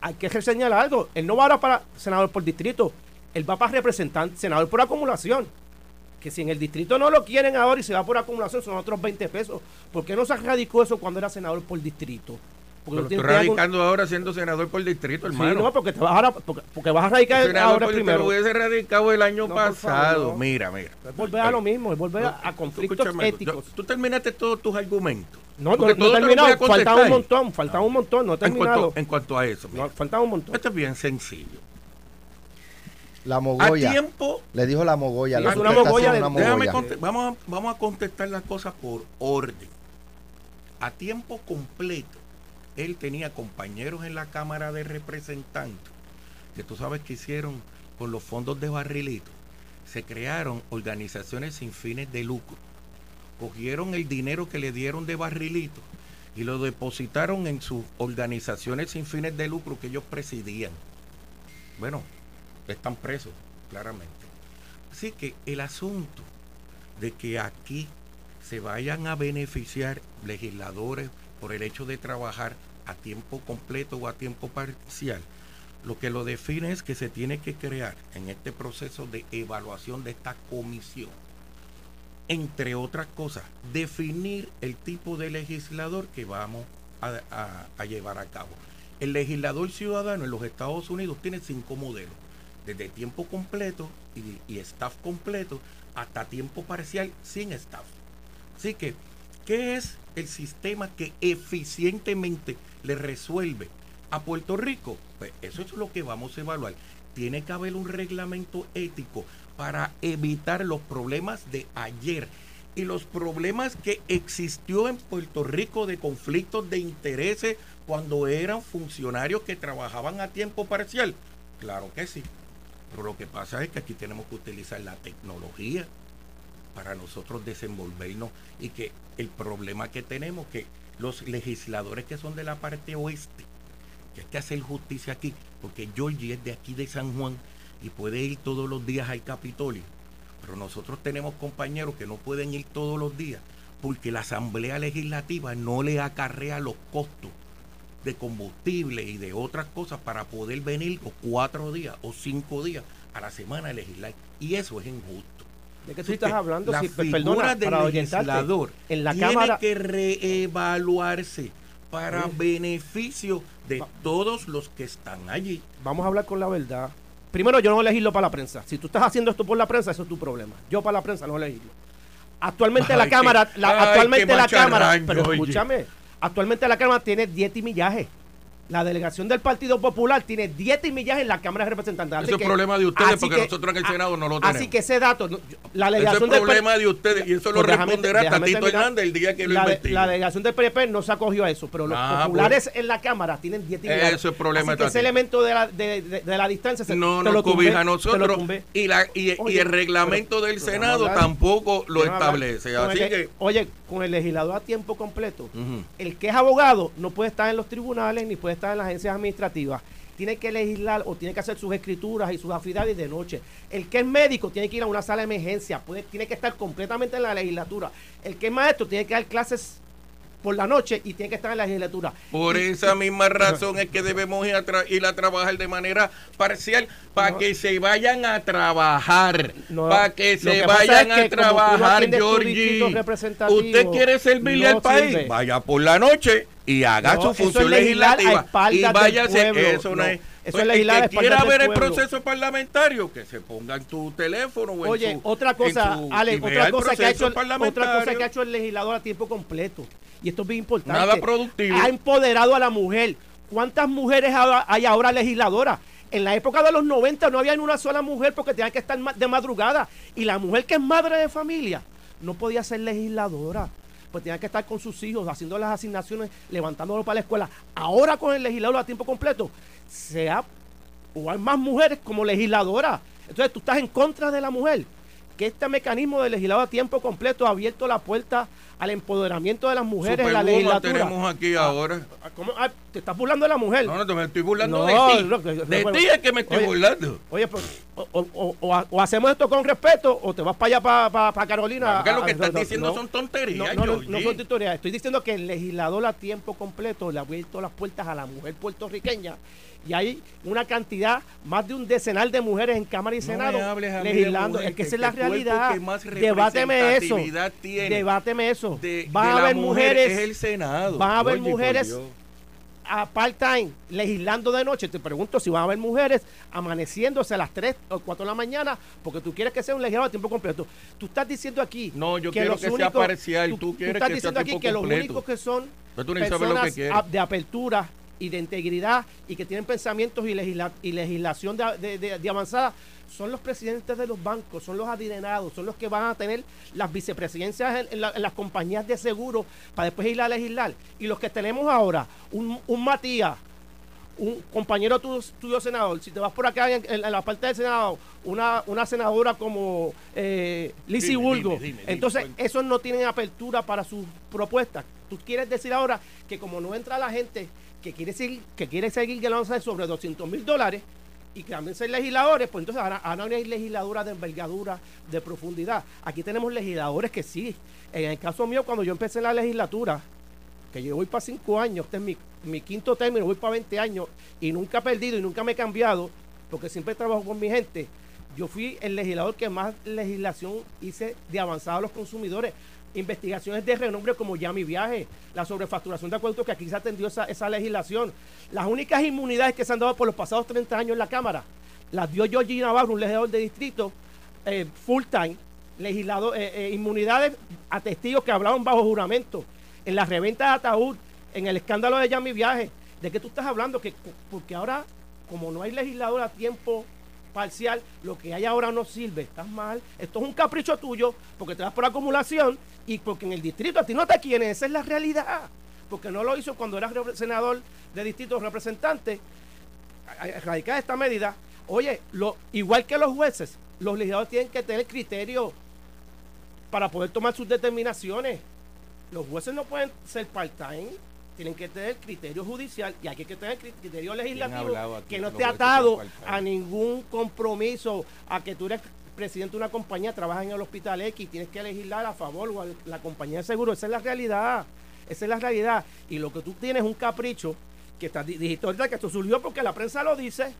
Hay que reseñar algo. Él no va ahora para senador por distrito, él va para representante, senador por acumulación que si en el distrito no lo quieren ahora y se va por acumulación son otros 20 pesos. ¿Por qué no se radicó eso cuando era senador por distrito? Porque algún- radicando ahora siendo senador por distrito, Sí, hermano. no, porque, te vas ahora, porque, porque vas a radicar senador ahora por primero. lo hubiese radicado el año No, pasado. favor, no. Mira, mira. Es volver a lo mismo, es volver a, a conflictos éticos. Yo- Tú terminaste todos tus argumentos. No, no, Porque no terminado, a faltaba un montón, faltaba un montón, no he En terminado. cuanto, en cuanto a eso, mira, No, faltaba un montón. esto es bien sencillo. La A mogolla. tiempo, Le dijo la mogolla. Sí, la es una de- vamos, a, vamos a contestar las cosas por orden. A tiempo completo, él tenía compañeros en la Cámara de Representantes, que tú sabes que hicieron con los fondos de barrilito. Se crearon organizaciones sin fines de lucro. Cogieron el dinero que le dieron de barrilito y lo depositaron en sus organizaciones sin fines de lucro que ellos presidían. Bueno, están presos, claramente. Así que el asunto de que aquí se vayan a beneficiar legisladores por el hecho de trabajar a tiempo completo o a tiempo parcial, lo que lo define es que se tiene que crear en este proceso de evaluación de esta comisión, entre otras cosas, definir el tipo de legislador que vamos a, llevar a cabo. El legislador ciudadano en los Estados Unidos tiene cinco modelos, desde tiempo completo y, y staff completo hasta tiempo parcial sin staff. Así que, ¿qué es el sistema que eficientemente le resuelve a Puerto Rico? Pues eso es lo que vamos a evaluar. Tiene que haber un reglamento ético para evitar los problemas de ayer y los problemas que existió en Puerto Rico de conflictos de intereses cuando eran funcionarios que trabajaban a tiempo parcial. Claro que sí. Pero lo que pasa es que aquí tenemos que utilizar la tecnología para nosotros desenvolvernos y que el problema que tenemos que los legisladores que son de la parte oeste, que hay que hacer justicia aquí, porque Georgie es de aquí de San Juan y puede ir todos los días al Capitolio, pero nosotros tenemos compañeros que no pueden ir todos los días porque la Asamblea Legislativa no le acarrea los costos de combustible y de otras cosas para poder venir los cuatro días o cinco días a la semana a legislar. Y eso es injusto. ¿De qué tú estás hablando? La Si- figura perdona, del para legislador en la tiene Cámara- que reevaluarse para beneficio de Va- todos los que están allí. Vamos a hablar con la verdad. Primero, yo no legislo para la prensa. Si tú estás haciendo esto por la prensa, eso es tu problema. Yo para la prensa no. Actualmente Ay, la qué- Cámara, la- ay, actualmente la Cámara, pero oye. escúchame, actualmente la Cámara tiene dieta y millaje. La delegación del Partido Popular tiene 10 millas en la Cámara de Representantes. Así Eso es problema de ustedes, así porque que- nosotros en el a- Senado no lo Así tenemos. que ese dato, no, yo- la Ese delegación es del problema de ustedes y eso lo Pues déjame- responderá déjame Tatito terminar. Hernández el día que lo la, investigue. la delegación del PNP no se acogió a eso, pero los Ah, populares en la Cámara tienen 10 millas. Eso es problema Así de que ese elemento de la, de, de- de la distancia se- no nos cobija a nosotros y, la, y, y el reglamento pero- del Senado hablar. tampoco lo establece. Así que Oye, con el legislador a tiempo completo, el que es abogado no puede estar en los tribunales ni puede estar en las agencias administrativas. Tiene que legislar o tiene que hacer sus escrituras y sus afidades de noche. El que es médico tiene que ir a una sala de emergencia, puede, tiene que estar completamente en la legislatura. El que es maestro tiene que dar clases por la noche y tiene que estar en la legislatura. por Y- esa misma razón es que debemos ir a, tra- ir a trabajar de manera parcial para No. que se vayan a trabajar, No, para que se que vayan es que a trabajar, Georgie. Usted quiere servirle no al país, sirve. vaya por la noche y haga No, su eso función es legislar a legislativa y váyase. Eso no, No, es. Eso Pues es legislar el que quiera ver el proceso parlamentario, que se ponga en tu teléfono o en Oye, su- otra en cosa, Ale, otra cosa, que ha hecho, otra cosa que ha hecho el legislador a tiempo completo, y esto es bien importante. Nada productivo. Ha empoderado a la mujer. ¿Cuántas mujeres ha- hay ahora legisladoras? En la época de los 90 no había ni una sola mujer porque tenía que estar de madrugada. Y la mujer que es madre de familia no podía ser legisladora. Pues que estar con sus hijos, haciendo las asignaciones, levantándolo para la escuela. Ahora con el legislador a tiempo completo, se o hay más mujeres como legisladoras. Entonces tú estás en contra de la mujer. Que este mecanismo de legislador a tiempo completo ha abierto la puerta al empoderamiento de las mujeres en la legislatura. tenemos aquí ahora. Ah, ¿Cómo? Ah, ¿Te estás burlando de la mujer? No, no, te me estoy burlando No, de ti. no, de ti es que me estoy oye, burlando. Oye, pues, o, o- o- o ha- o hacemos esto con respeto o te vas para allá, para, para, Carolina. Porque lo que estás diciendo son tonterías, No, no, no, son tonterías. Estoy diciendo que el legislador a tiempo completo le ha abierto las puertas a la mujer puertorriqueña y hay una cantidad, más de un decenal de mujeres en Cámara y Senado legislando. mujer, Es que esa es la cuerpo realidad. Debáteme eso. Debáteme eso. De, Va de a la haber mujer mujeres es el Senado. van a haber mujeres a part-time legislando de noche. Te pregunto si van a haber mujeres amaneciéndose a las 3 o 4 de la mañana porque tú quieres que sea un legislador a tiempo completo. Tú estás diciendo aquí. No, yo quiero los que sea parcial. Tú quieres estás que sea diciendo aquí que los únicos que son tú que personas a- de apertura y de integridad y que tienen pensamientos y, legisla- y legislación de, de- de- de avanzada son los presidentes de los bancos, son los adinerados, son los que van a tener las vicepresidencias en, en la- en las compañías de seguro para después ir a legislar. Y los que tenemos ahora, un, un Matías, un compañero tuyo, tuyo senador, si te vas por acá en, en- en la parte del Senado, una, una senadora como eh, Lizzie Bulgo, dime, entonces esos no tienen apertura para sus propuestas. Tú quieres decir ahora que como no entra la gente que quiere seguir, que quiere seguir ganándose sobre 200 mil dólares y también ser legisladores, pues entonces ahora, ahora hay legisladuras de envergadura, de profundidad. Aquí tenemos legisladores que sí. En el caso mío, cuando yo empecé la legislatura, que yo voy para cinco años, este es mi, mi quinto término, voy para 20 años y nunca he perdido y nunca me he cambiado, porque siempre trabajo con mi gente. Yo fui el legislador que más legislación hice de avanzada a los consumidores. Investigaciones de renombre como Ya Mi Viaje, la sobrefacturación de acuerdos que aquí se atendió esa, legislación. Las únicas inmunidades que se han dado por los pasados 30 años en la Cámara las dio Georgie Navarro, un legislador de distrito, eh, full time, legislador, eh, eh, inmunidades a testigos que hablaban bajo juramento, en la reventa de ataúd, en el escándalo de Ya Mi Viaje. ¿De qué tú estás hablando? Que, porque ahora, como no hay legislador a tiempo parcial, lo que hay ahora no sirve. Estás mal. Esto es un capricho tuyo porque te das por acumulación y porque en el distrito a ti no te quieren. Esa es la realidad. Porque no lo hizo cuando era senador de distrito representante. A- a- Radicar esta medida. Oye, lo, igual que los jueces, los legisladores tienen que tener criterio para poder tomar sus determinaciones. Los jueces no pueden ser part-time, tienen que tener criterio judicial y aquí hay que tener cri- criterio legislativo que no esté atado a ningún compromiso, a que tú eres presidente de una compañía, trabajas en el hospital X, tienes que legislar a favor o a la compañía de seguro. Esa es la realidad. Esa es la realidad. Y lo que tú tienes es un capricho que estás, di- dijiste ahorita que esto surgió porque la prensa lo dice.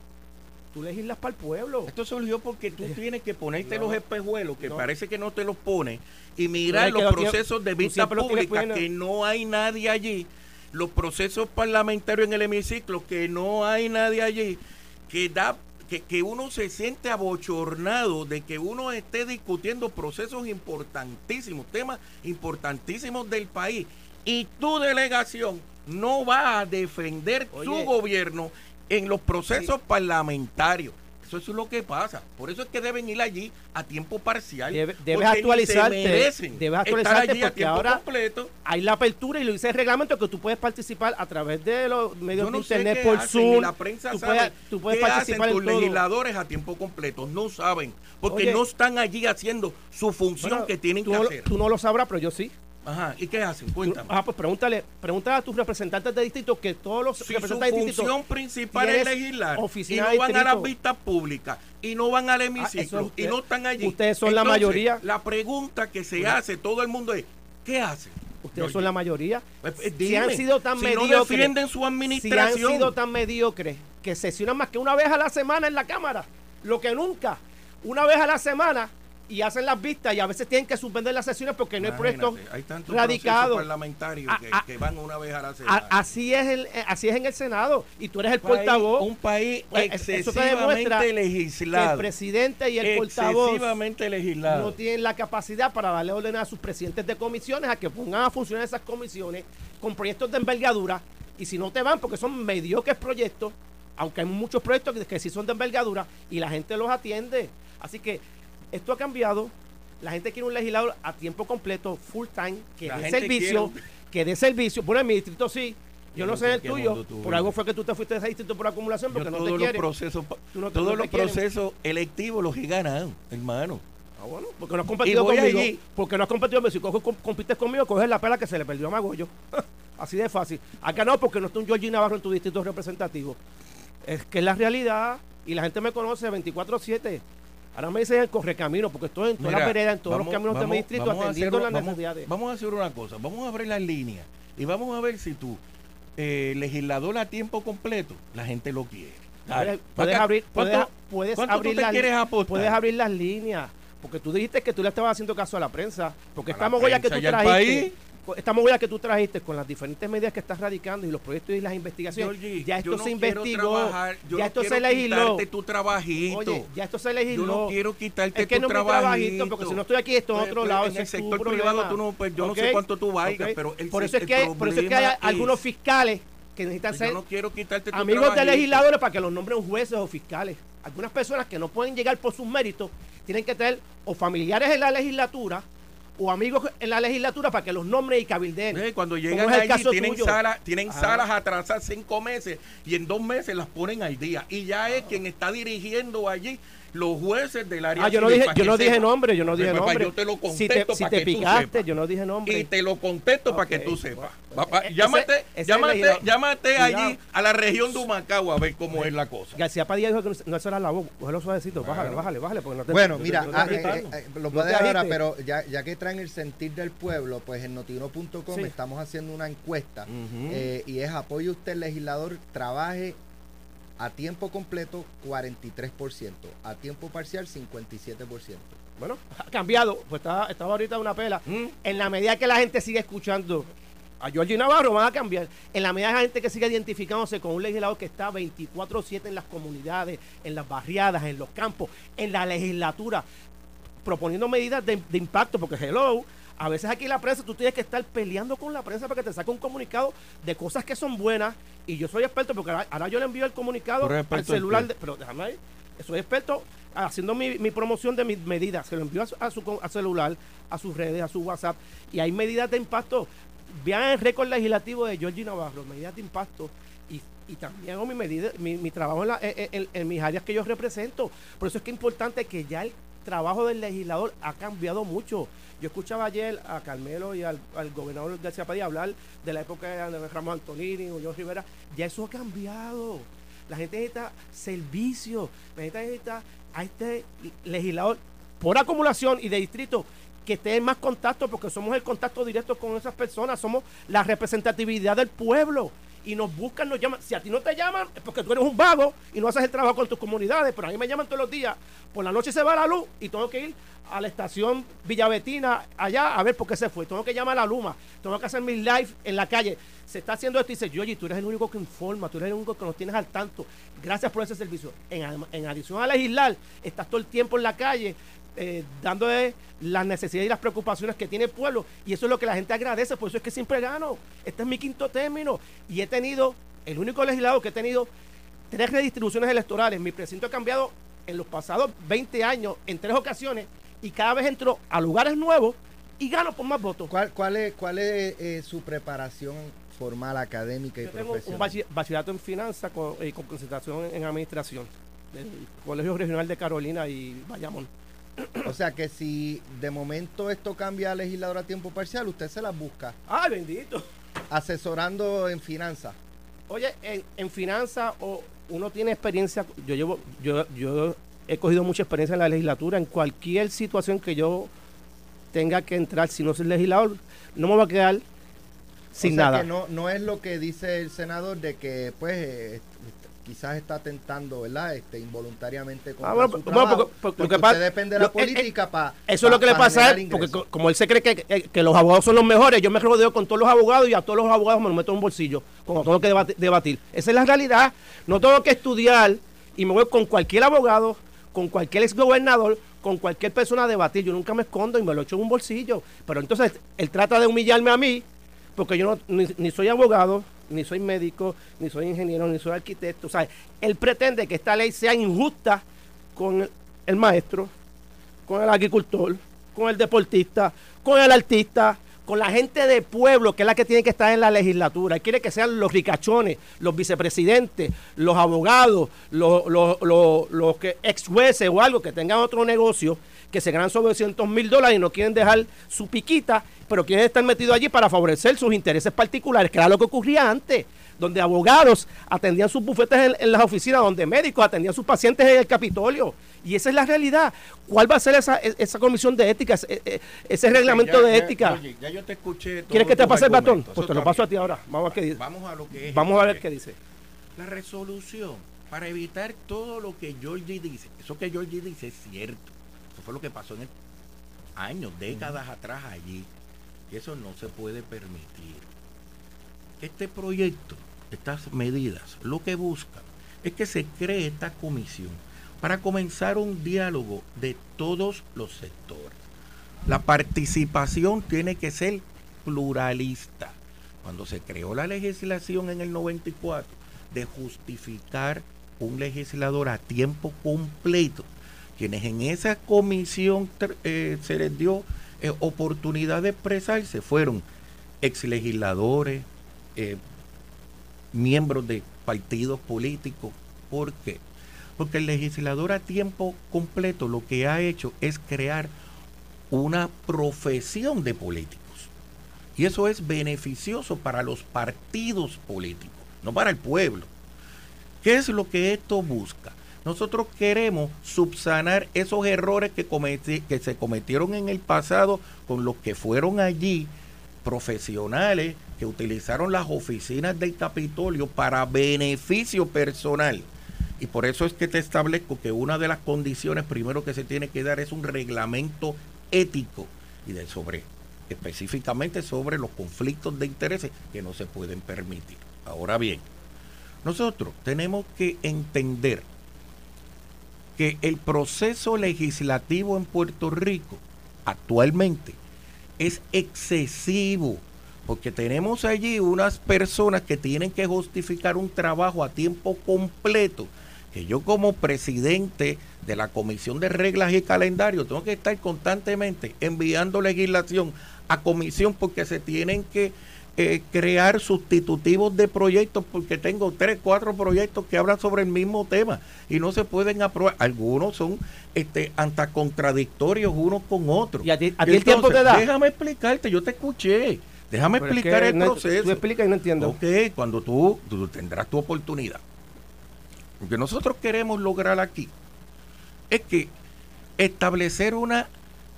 Tú legislas para el pueblo. Esto surgió porque tú tienes que ponerte los espejuelos, que No. parece que no te los pones, y mirar No, los tiene- procesos de vista tienes pública, que no hay nadie allí, los procesos parlamentarios en el hemiciclo, que no hay nadie allí, que da que, que uno se siente abochornado de que uno esté discutiendo procesos importantísimos, temas importantísimos del país, y tu delegación no va a defender su Oye. gobierno en los procesos parlamentarios. Eso es lo que pasa. Por eso es que deben ir allí a tiempo parcial. Debe- debes actualizarte, debes actualizarte allí porque ahora completo. Hay la apertura y lo dice el reglamento que tú puedes participar a través de los medios de internet por hacen, Zoom. la prensa tú, sabe puedes, tú puedes qué hacen participar tus legisladores a tiempo completo. No saben, porque Oye. no están allí haciendo su función Bueno, que tienen que no, hacer. tú no lo sabrás, pero yo sí. Ajá, ¿y qué hacen? Cuéntame. ah, pues pregúntale, pregúntale a tus representantes de distrito que todos los si su representantes de distrito función principal es legislar y no van a las vistas públicas y no van al hemiciclo eso es y usted. no están allí. Ustedes son la mayoría. La pregunta que se hace todo el mundo es, ¿qué hacen? Ustedes Yo- son la mayoría. Eh, eh, si han sido tan si no defienden su si han administración. sido tan mediocres que sesionan más que una vez a la semana en la Cámara, lo que nunca, una vez a la semana y hacen las vistas y a veces tienen que suspender las sesiones porque no hay proyectos Imagínate, hay tantos radicados. parlamentarios A- que, a- que van una vez a la A- semana. así es el, eh, así es en el Senado y tú eres el país- portavoz. un país demuestra excesivamente que legislado. el presidente y el portavoz legislado. no tienen la capacidad para darle órdenes a sus presidentes de comisiones a que pongan a funcionar esas comisiones con proyectos de envergadura y si no te van porque son mediocres proyectos, aunque hay muchos proyectos que, que sí son de envergadura y la gente los atiende. Así que esto ha cambiado. La gente quiere un legislador a tiempo completo, full time, que La dé servicio, quiere que dé servicio. Bueno, en mi distrito sí. Yo Yo no sé el tuyo. Por algo fue que tú te fuiste de ese distrito por acumulación Yo porque no todos te los procesos, Tú no te- todos no los quieren. procesos electivos los he ganado, hermano. Ah, bueno, porque no has competido conmigo. allí. Porque no has competido conmigo. Si coges- com- compites conmigo, coges la pela que se le perdió a Magollo. *laughs* Así de fácil. Acá no, porque no está un Georgie Navarro en tu distrito representativo. Es que es la realidad. Y la gente me conoce 24-7. Ahora me dicen el correcamino, porque estoy en todas las veredas, en todos vamos- los caminos de vamos- mi distrito, vamos atendiendo hacer- las vamos- necesidades. Vamos a hacer una cosa, vamos a abrir las líneas y vamos a ver si tú, eh, legislador a tiempo completo, la gente lo quiere. Dale. Puedes, Acá, abrir, puedes, ¿cuánto- puedes abrir tú te las puedes abrir las líneas. Porque tú dijiste que tú le estabas haciendo caso a la prensa. Porque A esta que tú trajiste. país. Esta mogolla que tú trajiste con las diferentes medidas que estás radicando y los proyectos y las investigaciones. Georgie, ya esto yo no se investigó. trabajar, yo ya no esto se legisló. tu trabajito. Oye, ya esto se yo legisló. no quiero quitarte es que tu no es trabajito. trabajito, porque si no estoy aquí, esto en Pues, otro pues, lado. En el es sector privado, tú no, pues, yo no sé cuánto tú valgas, ¿Ok? pero el, por eso es el que, hay- por eso es que hay algunos es- fiscales que necesitan yo ser no quiero quitarte tu amigos de trabajito. legisladores para que los nombren jueces o fiscales. Algunas personas que no pueden llegar por sus méritos tienen que tener o familiares en la legislatura o amigos en la legislatura para que los nombren y cabildeen. Cuando llegan allí tienen, tuyo. sala- tienen Ajá. salas atrasadas cinco meses y en dos meses las ponen al día. Y ya es quien está dirigiendo allí los jueces del área Ah, yo no dije, yo no dije nombre, yo no dije Pues, pues, nombre. Yo te lo si contesto te, si para te que tú picaste, sepas. yo no dije nombre. Y te lo contesto para que tú sepas. ese- llámate ese llámate, llámate Cuidado. allí a la región de Humacao a ver cómo es la cosa. García Padilla dijo que no, será la voz. Cógelo suavecito, bájale, bájale, bájale. Porque no te, Bueno, no mira, no te ah, eh, eh, eh, lo voy a dejar ahora, pero ya, ya que traen el sentir del pueblo, pues en notiuno.com Sí. estamos haciendo una encuesta eh, y es apoyo usted legislador, trabaje a tiempo completo 43%, a tiempo parcial 57%. Bueno, ha cambiado. Pues estaba, estaba ahorita una pela. Mm. En la medida que la gente sigue escuchando a Georgie Navarro, van a cambiar. En la medida que la gente que sigue identificándose con un legislador que está 24-7 en las comunidades, en las barriadas, en los campos, en la legislatura, proponiendo medidas de, de impacto, porque hello. A veces aquí la prensa, tú tienes que estar peleando con la prensa para que te saque un comunicado de cosas que son buenas. Y yo soy experto, porque ahora, ahora yo le envío el comunicado al celular. de- pero déjame ahí. Soy experto haciendo mi, mi promoción de mis medidas. Se lo envío a su, a su co- a celular, a sus redes, a su WhatsApp. Y hay medidas de impacto. Vean el récord legislativo de Georgie Navarro, medidas de impacto. Y, y también hago mi, medida, mi, mi trabajo en, la- en- en- en mis áreas que yo represento. Por eso es que es importante que ya el trabajo del legislador ha cambiado mucho. Yo escuchaba ayer a Carmelo y al, al gobernador García Padilla hablar de la época de Ramos Antonini o John Rivera. Ya eso ha cambiado. La gente necesita servicio. La gente necesita a este legislador por acumulación y de distrito que esté en más contacto porque somos el contacto directo con esas personas. Somos la representatividad del pueblo. Y nos buscan, nos llaman. Si a ti no te llaman, es porque tú eres un vago y no haces el trabajo con tus comunidades. Pero a mí me llaman todos los días. Por la noche se va la luz y tengo que ir a la estación Villavetina allá a ver por qué se fue. Tengo que llamar a la Luma. Tengo que hacer mis live en la calle. Se está haciendo esto y dice, Yoyi, tú eres el único que informa, tú eres el único que nos tienes al tanto. Gracias por ese servicio. En, en adición a legislar, estás todo el tiempo en la calle eh, dándole las necesidades y las preocupaciones que tiene el pueblo. Y eso es lo que la gente agradece, por eso es que siempre gano. Este es mi quinto término. Y he tenido, el único legislador que he tenido tres redistribuciones electorales. Mi precinto ha cambiado en los pasados 20 años en tres ocasiones y cada vez entro a lugares nuevos y gano por más votos. ¿Cuál, cuál es, cuál es eh, su preparación formal, académica y Yo tengo un profesional? bachi- bachillerato en finanzas con, y con concentración en, en administración del Colegio Regional de Carolina y Bayamón. O sea que si de momento esto cambia a legislador a tiempo parcial, usted se las busca ¡Ay, bendito! asesorando en finanzas. Oye, en, en finanzas o uno tiene experiencia, yo llevo, yo, yo he cogido mucha experiencia en la legislatura, en cualquier situación que yo tenga que entrar, si no soy legislador, no me va a quedar sin o sea nada. que no, no es lo que dice el senador de que pues eh, quizás está tentando, ¿verdad? Este, involuntariamente contra Ah, bueno, su bueno, trabajo, porque- usted depende de la lo- eh, eh, política para Eso es lo que le pasa a él, porque co- como él se cree que, que- los abogados son los mejores, yo me rodeo con todos los abogados y a todos los abogados me los meto en un bolsillo, como tengo que debatir. Esa es la realidad. No tengo que estudiar y me voy con cualquier abogado, con cualquier exgobernador, con cualquier persona a debatir. Yo nunca me escondo y me lo echo en un bolsillo. Pero entonces él trata de humillarme a mí, porque yo no, ni, ni soy abogado, ni soy médico, ni soy ingeniero, ni soy arquitecto. O sea, él pretende que esta ley sea injusta con el- maestro, con el agricultor, con el deportista, con el artista, con la gente de pueblo, que es la que tiene que estar en la legislatura. Él quiere que sean los ricachones, los vicepresidentes, los abogados, los, los que ex jueces o algo que tengan otro negocio, que se ganan sobre 200 mil dólares y no quieren dejar su piquita, pero quieren estar metidos allí para favorecer sus intereses particulares, que era lo que ocurría antes donde abogados atendían sus bufetes en, en las oficinas, donde médicos atendían sus pacientes en el Capitolio. Y esa es la realidad. ¿Cuál va a ser esa, e- esa comisión de ética, ese, e- ese reglamento Ya- de ya- ética? oye, ya yo te escuché. ¿Quieres que te pase el batón? Pues te lo paso a ti ahora. Vamos a ver qué dice. Vamos a lo que es. Vamos a ver esto. qué dice. La resolución, para evitar todo lo que Georgie dice, eso que Georgie dice es cierto. Fue lo que pasó en el años, décadas atrás allí. Y eso no se puede permitir. Este proyecto, estas medidas, lo que buscan es que se cree esta comisión para comenzar un diálogo de todos los sectores. La participación tiene que ser pluralista. Cuando se creó la legislación en el 94 de justificar un legislador a tiempo completo, quienes en esa comisión eh, se les dio eh, oportunidad de expresarse fueron ex legisladores, eh, miembros de partidos políticos. ¿Por qué? Porque el legislador a tiempo completo lo que ha hecho es crear una profesión de políticos. Y eso es beneficioso para los partidos políticos, no para el pueblo. ¿Qué es lo que esto busca? Nosotros queremos subsanar esos errores que, cometi- que se cometieron en el pasado con los que fueron allí profesionales que utilizaron las oficinas del Capitolio para beneficio personal. Y por eso es que te establezco que una de las condiciones primero que se tiene que dar es un reglamento ético y de sobre específicamente sobre los conflictos de intereses que no se pueden permitir. Ahora bien, nosotros tenemos que entender que el proceso legislativo en Puerto Rico actualmente es excesivo, porque tenemos allí unas personas que tienen que justificar un trabajo a tiempo completo, que yo como presidente de la Comisión de Reglas y Calendario tengo que estar constantemente enviando legislación a comisión porque se tienen que eh, crear sustitutivos de proyectos porque tengo tres, cuatro proyectos que hablan sobre el mismo tema y no se pueden aprobar. Algunos son este, hasta contradictorios unos con otros. ¿Y a ti- a ti el tiempo te da? Déjame explicarte, yo te escuché. Déjame Pero es explicar que el no- proceso. Tú explicas y no entiendo. Ok, cuando tú, tú tendrás tu oportunidad. Lo que nosotros queremos lograr aquí es que establecer una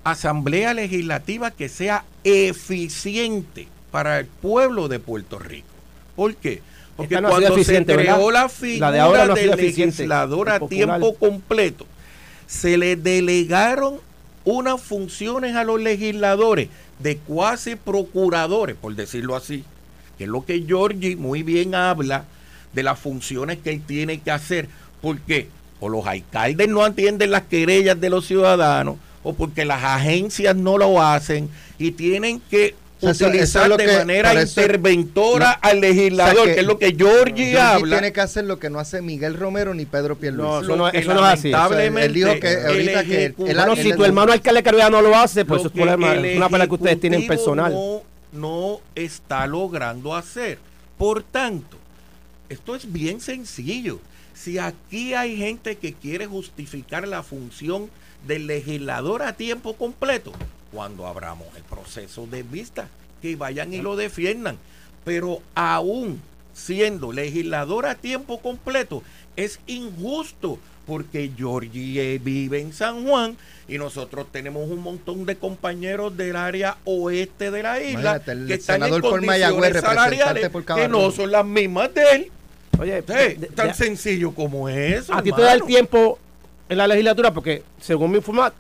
asamblea legislativa que sea eficiente para el pueblo de Puerto Rico. ¿Por qué? Porque no cuando se creó ¿verdad? la La figura de ahora no del legislador a tiempo completo, se le delegaron unas funciones a los legisladores de cuasi procuradores, por decirlo así, que es lo que Giorgi muy bien habla de las funciones que él tiene que hacer, porque o los alcaldes no atienden las querellas de los ciudadanos, o porque las agencias no lo hacen y tienen que O sea, eso- eso utilizar de que- manera eso- interventora No. al legislador, O sea, que que, es lo que Georgie Georgie habla. tiene que hacer lo que no hace Miguel Romero ni Pedro Pierluisi. No, eso no- eso no es así. lamentablemente Él dijo que el ahorita que él- Bueno, él- si él- tu hermano alcalde Carolina no lo hace, pues eso es problema, es una pelea que ustedes tienen personal. No, no está logrando hacer. Por tanto, esto es bien sencillo. Si aquí hay gente que quiere justificar la función del legislador a tiempo completo, cuando abramos el proceso de vista, que vayan y lo defiendan. Pero aún siendo legislador a tiempo completo, es injusto porque Georgie vive en San Juan y nosotros tenemos un montón de compañeros del área oeste de la isla Imagínate, el que están en senador por Mayagüez, condiciones salariales por que no son las mismas de él. Oye, Sí, de- de- tan sencillo como eso. a ti te da el tiempo en la legislatura porque, según me informa,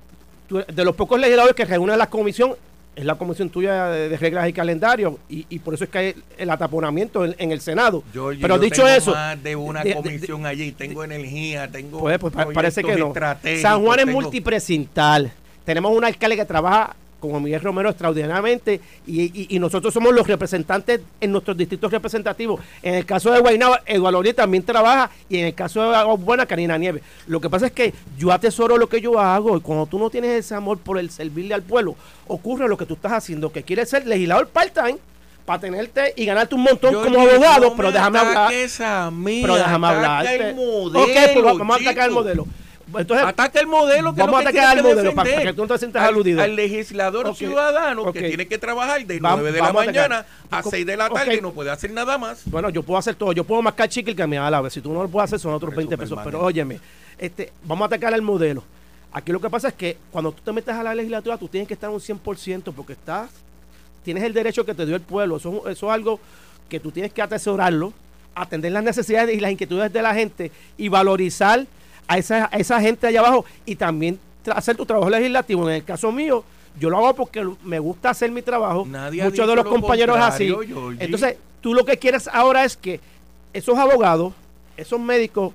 tú- de los pocos legisladores que reúnen la comisión, es la comisión tuya de, de reglas y calendario, y, y por eso es que hay el ataponamiento en, en el Senado. Pero yo dicho tengo eso, más de una de- de- comisión allí, tengo energía, tengo Pues, pues, pa- parece que no. San Juan es tengo- multiprecintal. Tenemos un alcalde que trabaja como Miguel Romero extraordinariamente y, y- y nosotros somos los representantes en nuestros distritos representativos. En el caso de Guaynaba, Eduardo también trabaja y en el caso de Agua Buena, Karina Nieves. Lo que pasa es que yo atesoro lo que yo hago y cuando tú no tienes ese amor por el servirle al pueblo, ocurre lo que tú estás haciendo, que quieres ser legislador part-time para tenerte y ganarte un montón como abogado, no pero me déjame hablar. mí, Pero déjame hablar. ok, pues vamos a atacar el modelo. Entonces, Ataca el modelo que Vamos a atacar al modelo, para- que tú no te sientas Al- aludido. Al legislador Ok, ciudadano que tiene que trabajar de Vam- 9 de la a mañana a Co- 6 de la tarde y no puede hacer nada más. Bueno, yo puedo hacer todo. Yo puedo mascar chicle que me da la vez. Si tú no lo puedes hacer, son otros Por 20 eso, pesos. Pero óyeme, este, vamos a atacar al modelo. Aquí lo que pasa es que cuando tú te metes a la legislatura, tú tienes que estar un 100% porque estás, tienes el derecho que te dio el pueblo. Eso, eso es algo que tú tienes que atesorarlo, atender las necesidades y las inquietudes de la gente y valorizar a esa, a esa gente allá abajo y también hacer tu trabajo legislativo. En el caso mío, yo lo hago porque me gusta hacer mi trabajo. Nadie Muchos de los lo compañeros así. Georgie. Entonces, tú lo que quieres ahora es que esos abogados, esos médicos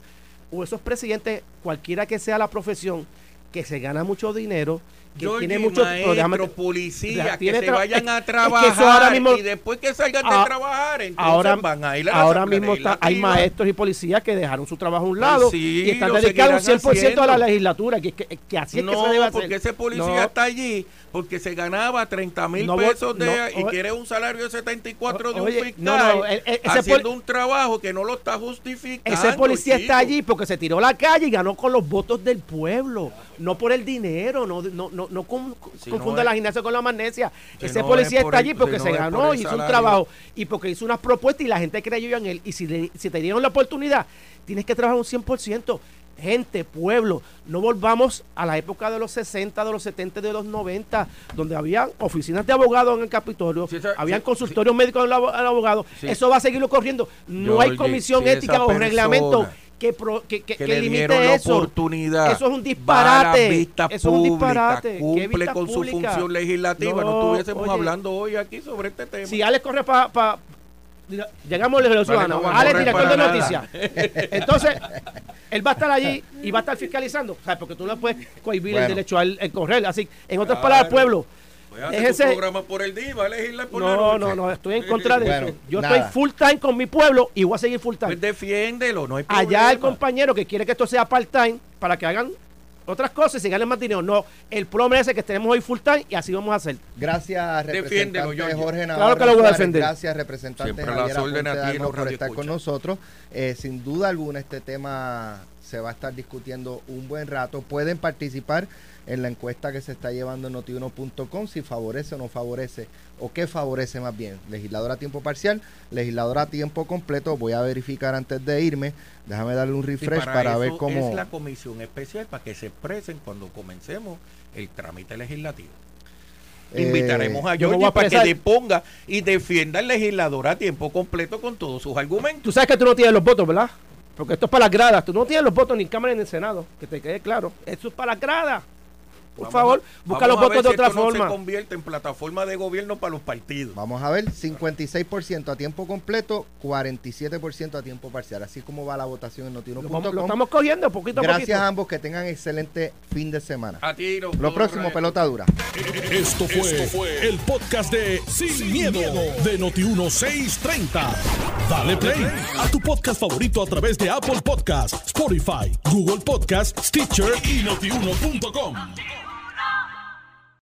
o esos presidentes, cualquiera que sea la profesión, que se gana mucho dinero, que tiene mucho maestro, déjame- policía, que se vayan a es que eso ahora trabajar mismo- y después que salgan Ah, de trabajar, entonces ahora, van a ir a la ahora mismo está- hay maestros y policías que dejaron su trabajo a un lado sí, y están dedicados seguirán 100% a la haciendo. legislatura, que, que, que así es que no, se debe hacer. porque ese policía No, está allí porque se ganaba 30 mil No pesos de, y oye- quiere un salario de 74 de oye, un fiscal no, no, el- el- ese haciendo un trabajo que no lo está justificando. Ese policía está allí porque se tiró a la calle y ganó con los votos del pueblo, no por el dinero, no, no, no, no Si confunda no la gimnasia con la magnesia. si Ese policía es está allí porque si se ganó, hizo un trabajo y porque hizo unas propuestas y la gente creyó en él. Y si, le- si te dieron la oportunidad, tienes que trabajar un 100%. Gente, pueblo, no volvamos a la época de los 60, de los 70, de los 90, donde había oficinas de abogados en el Capitolio, esa- habían consultorios médicos del abo- del abogado. Sí. Eso va a seguirlo corriendo. No hay comisión ética o persona reglamento que, pro- que, que, que le dieron la eso. oportunidad. Eso es un disparate. vistas Eso es un disparate. ¿Qué Cumple con su públicas? función legislativa. No, No, estuviésemos oye. hablando hoy aquí sobre este tema. Si Alex corre para... llegamos a los ciudadanos. no va a Alex, director de noticias. Entonces, él va a estar allí y va a estar fiscalizando. O sea, porque tú no puedes cohibir el Bueno. derecho al el correr. Así, en otras Claro. palabras, pueblo, A programa por el día, va a por la no, no, no, estoy en contra de Bueno, eso. Yo nada. estoy full time con mi pueblo y voy a seguir full time. Pues defiéndelo, no hay problema. Allá el compañero que quiere que esto sea part-time para que hagan otras cosas y se ganen más dinero. No, el pueblo merece que tenemos hoy full-time y así vamos a hacer. Gracias, representante. Jorge Claro Navarro. que lo voy a defender. Gracias, representante Siempre a las Javier Dalmau, los por estar con nosotros. Eh, sin duda alguna, este tema se va a estar discutiendo un buen rato. Pueden participar en la encuesta que se está llevando en notiuno.com si favorece o no favorece, o qué favorece más bien, legislador a tiempo parcial, legislador a tiempo completo. Voy a verificar antes de irme. Déjame darle un Sí, refresh para, eso ver cómo. es la comisión especial para que se expresen cuando comencemos el trámite legislativo. Eh, Invitaremos a yo me voy Georgie a para que deponga y defienda al legislador a tiempo completo con todos sus argumentos. Tú sabes que tú no tienes los votos, ¿verdad? Porque esto es para las gradas. Tú no tienes los votos ni en Cámara ni en el Senado. Que te quede claro. Esto es para las gradas. Por Vamos favor, a- busca los votos de si otra esto no forma. se convierte en plataforma de gobierno para los partidos. Vamos a ver, 56% a tiempo completo, 47% a tiempo parcial. Así como va la votación en Lo, vamos- lo notiuno.com. estamos cogiendo poquito a Gracias poquito. a ambos, que tengan excelente fin de semana. A tiro. Lo próximo, pelota dura. Esto fue, el podcast de Sin, miedo, de Noti1630. Dale play a tu podcast favorito a través de Apple Podcasts, Spotify, Google Podcasts, Stitcher y notiuno.com.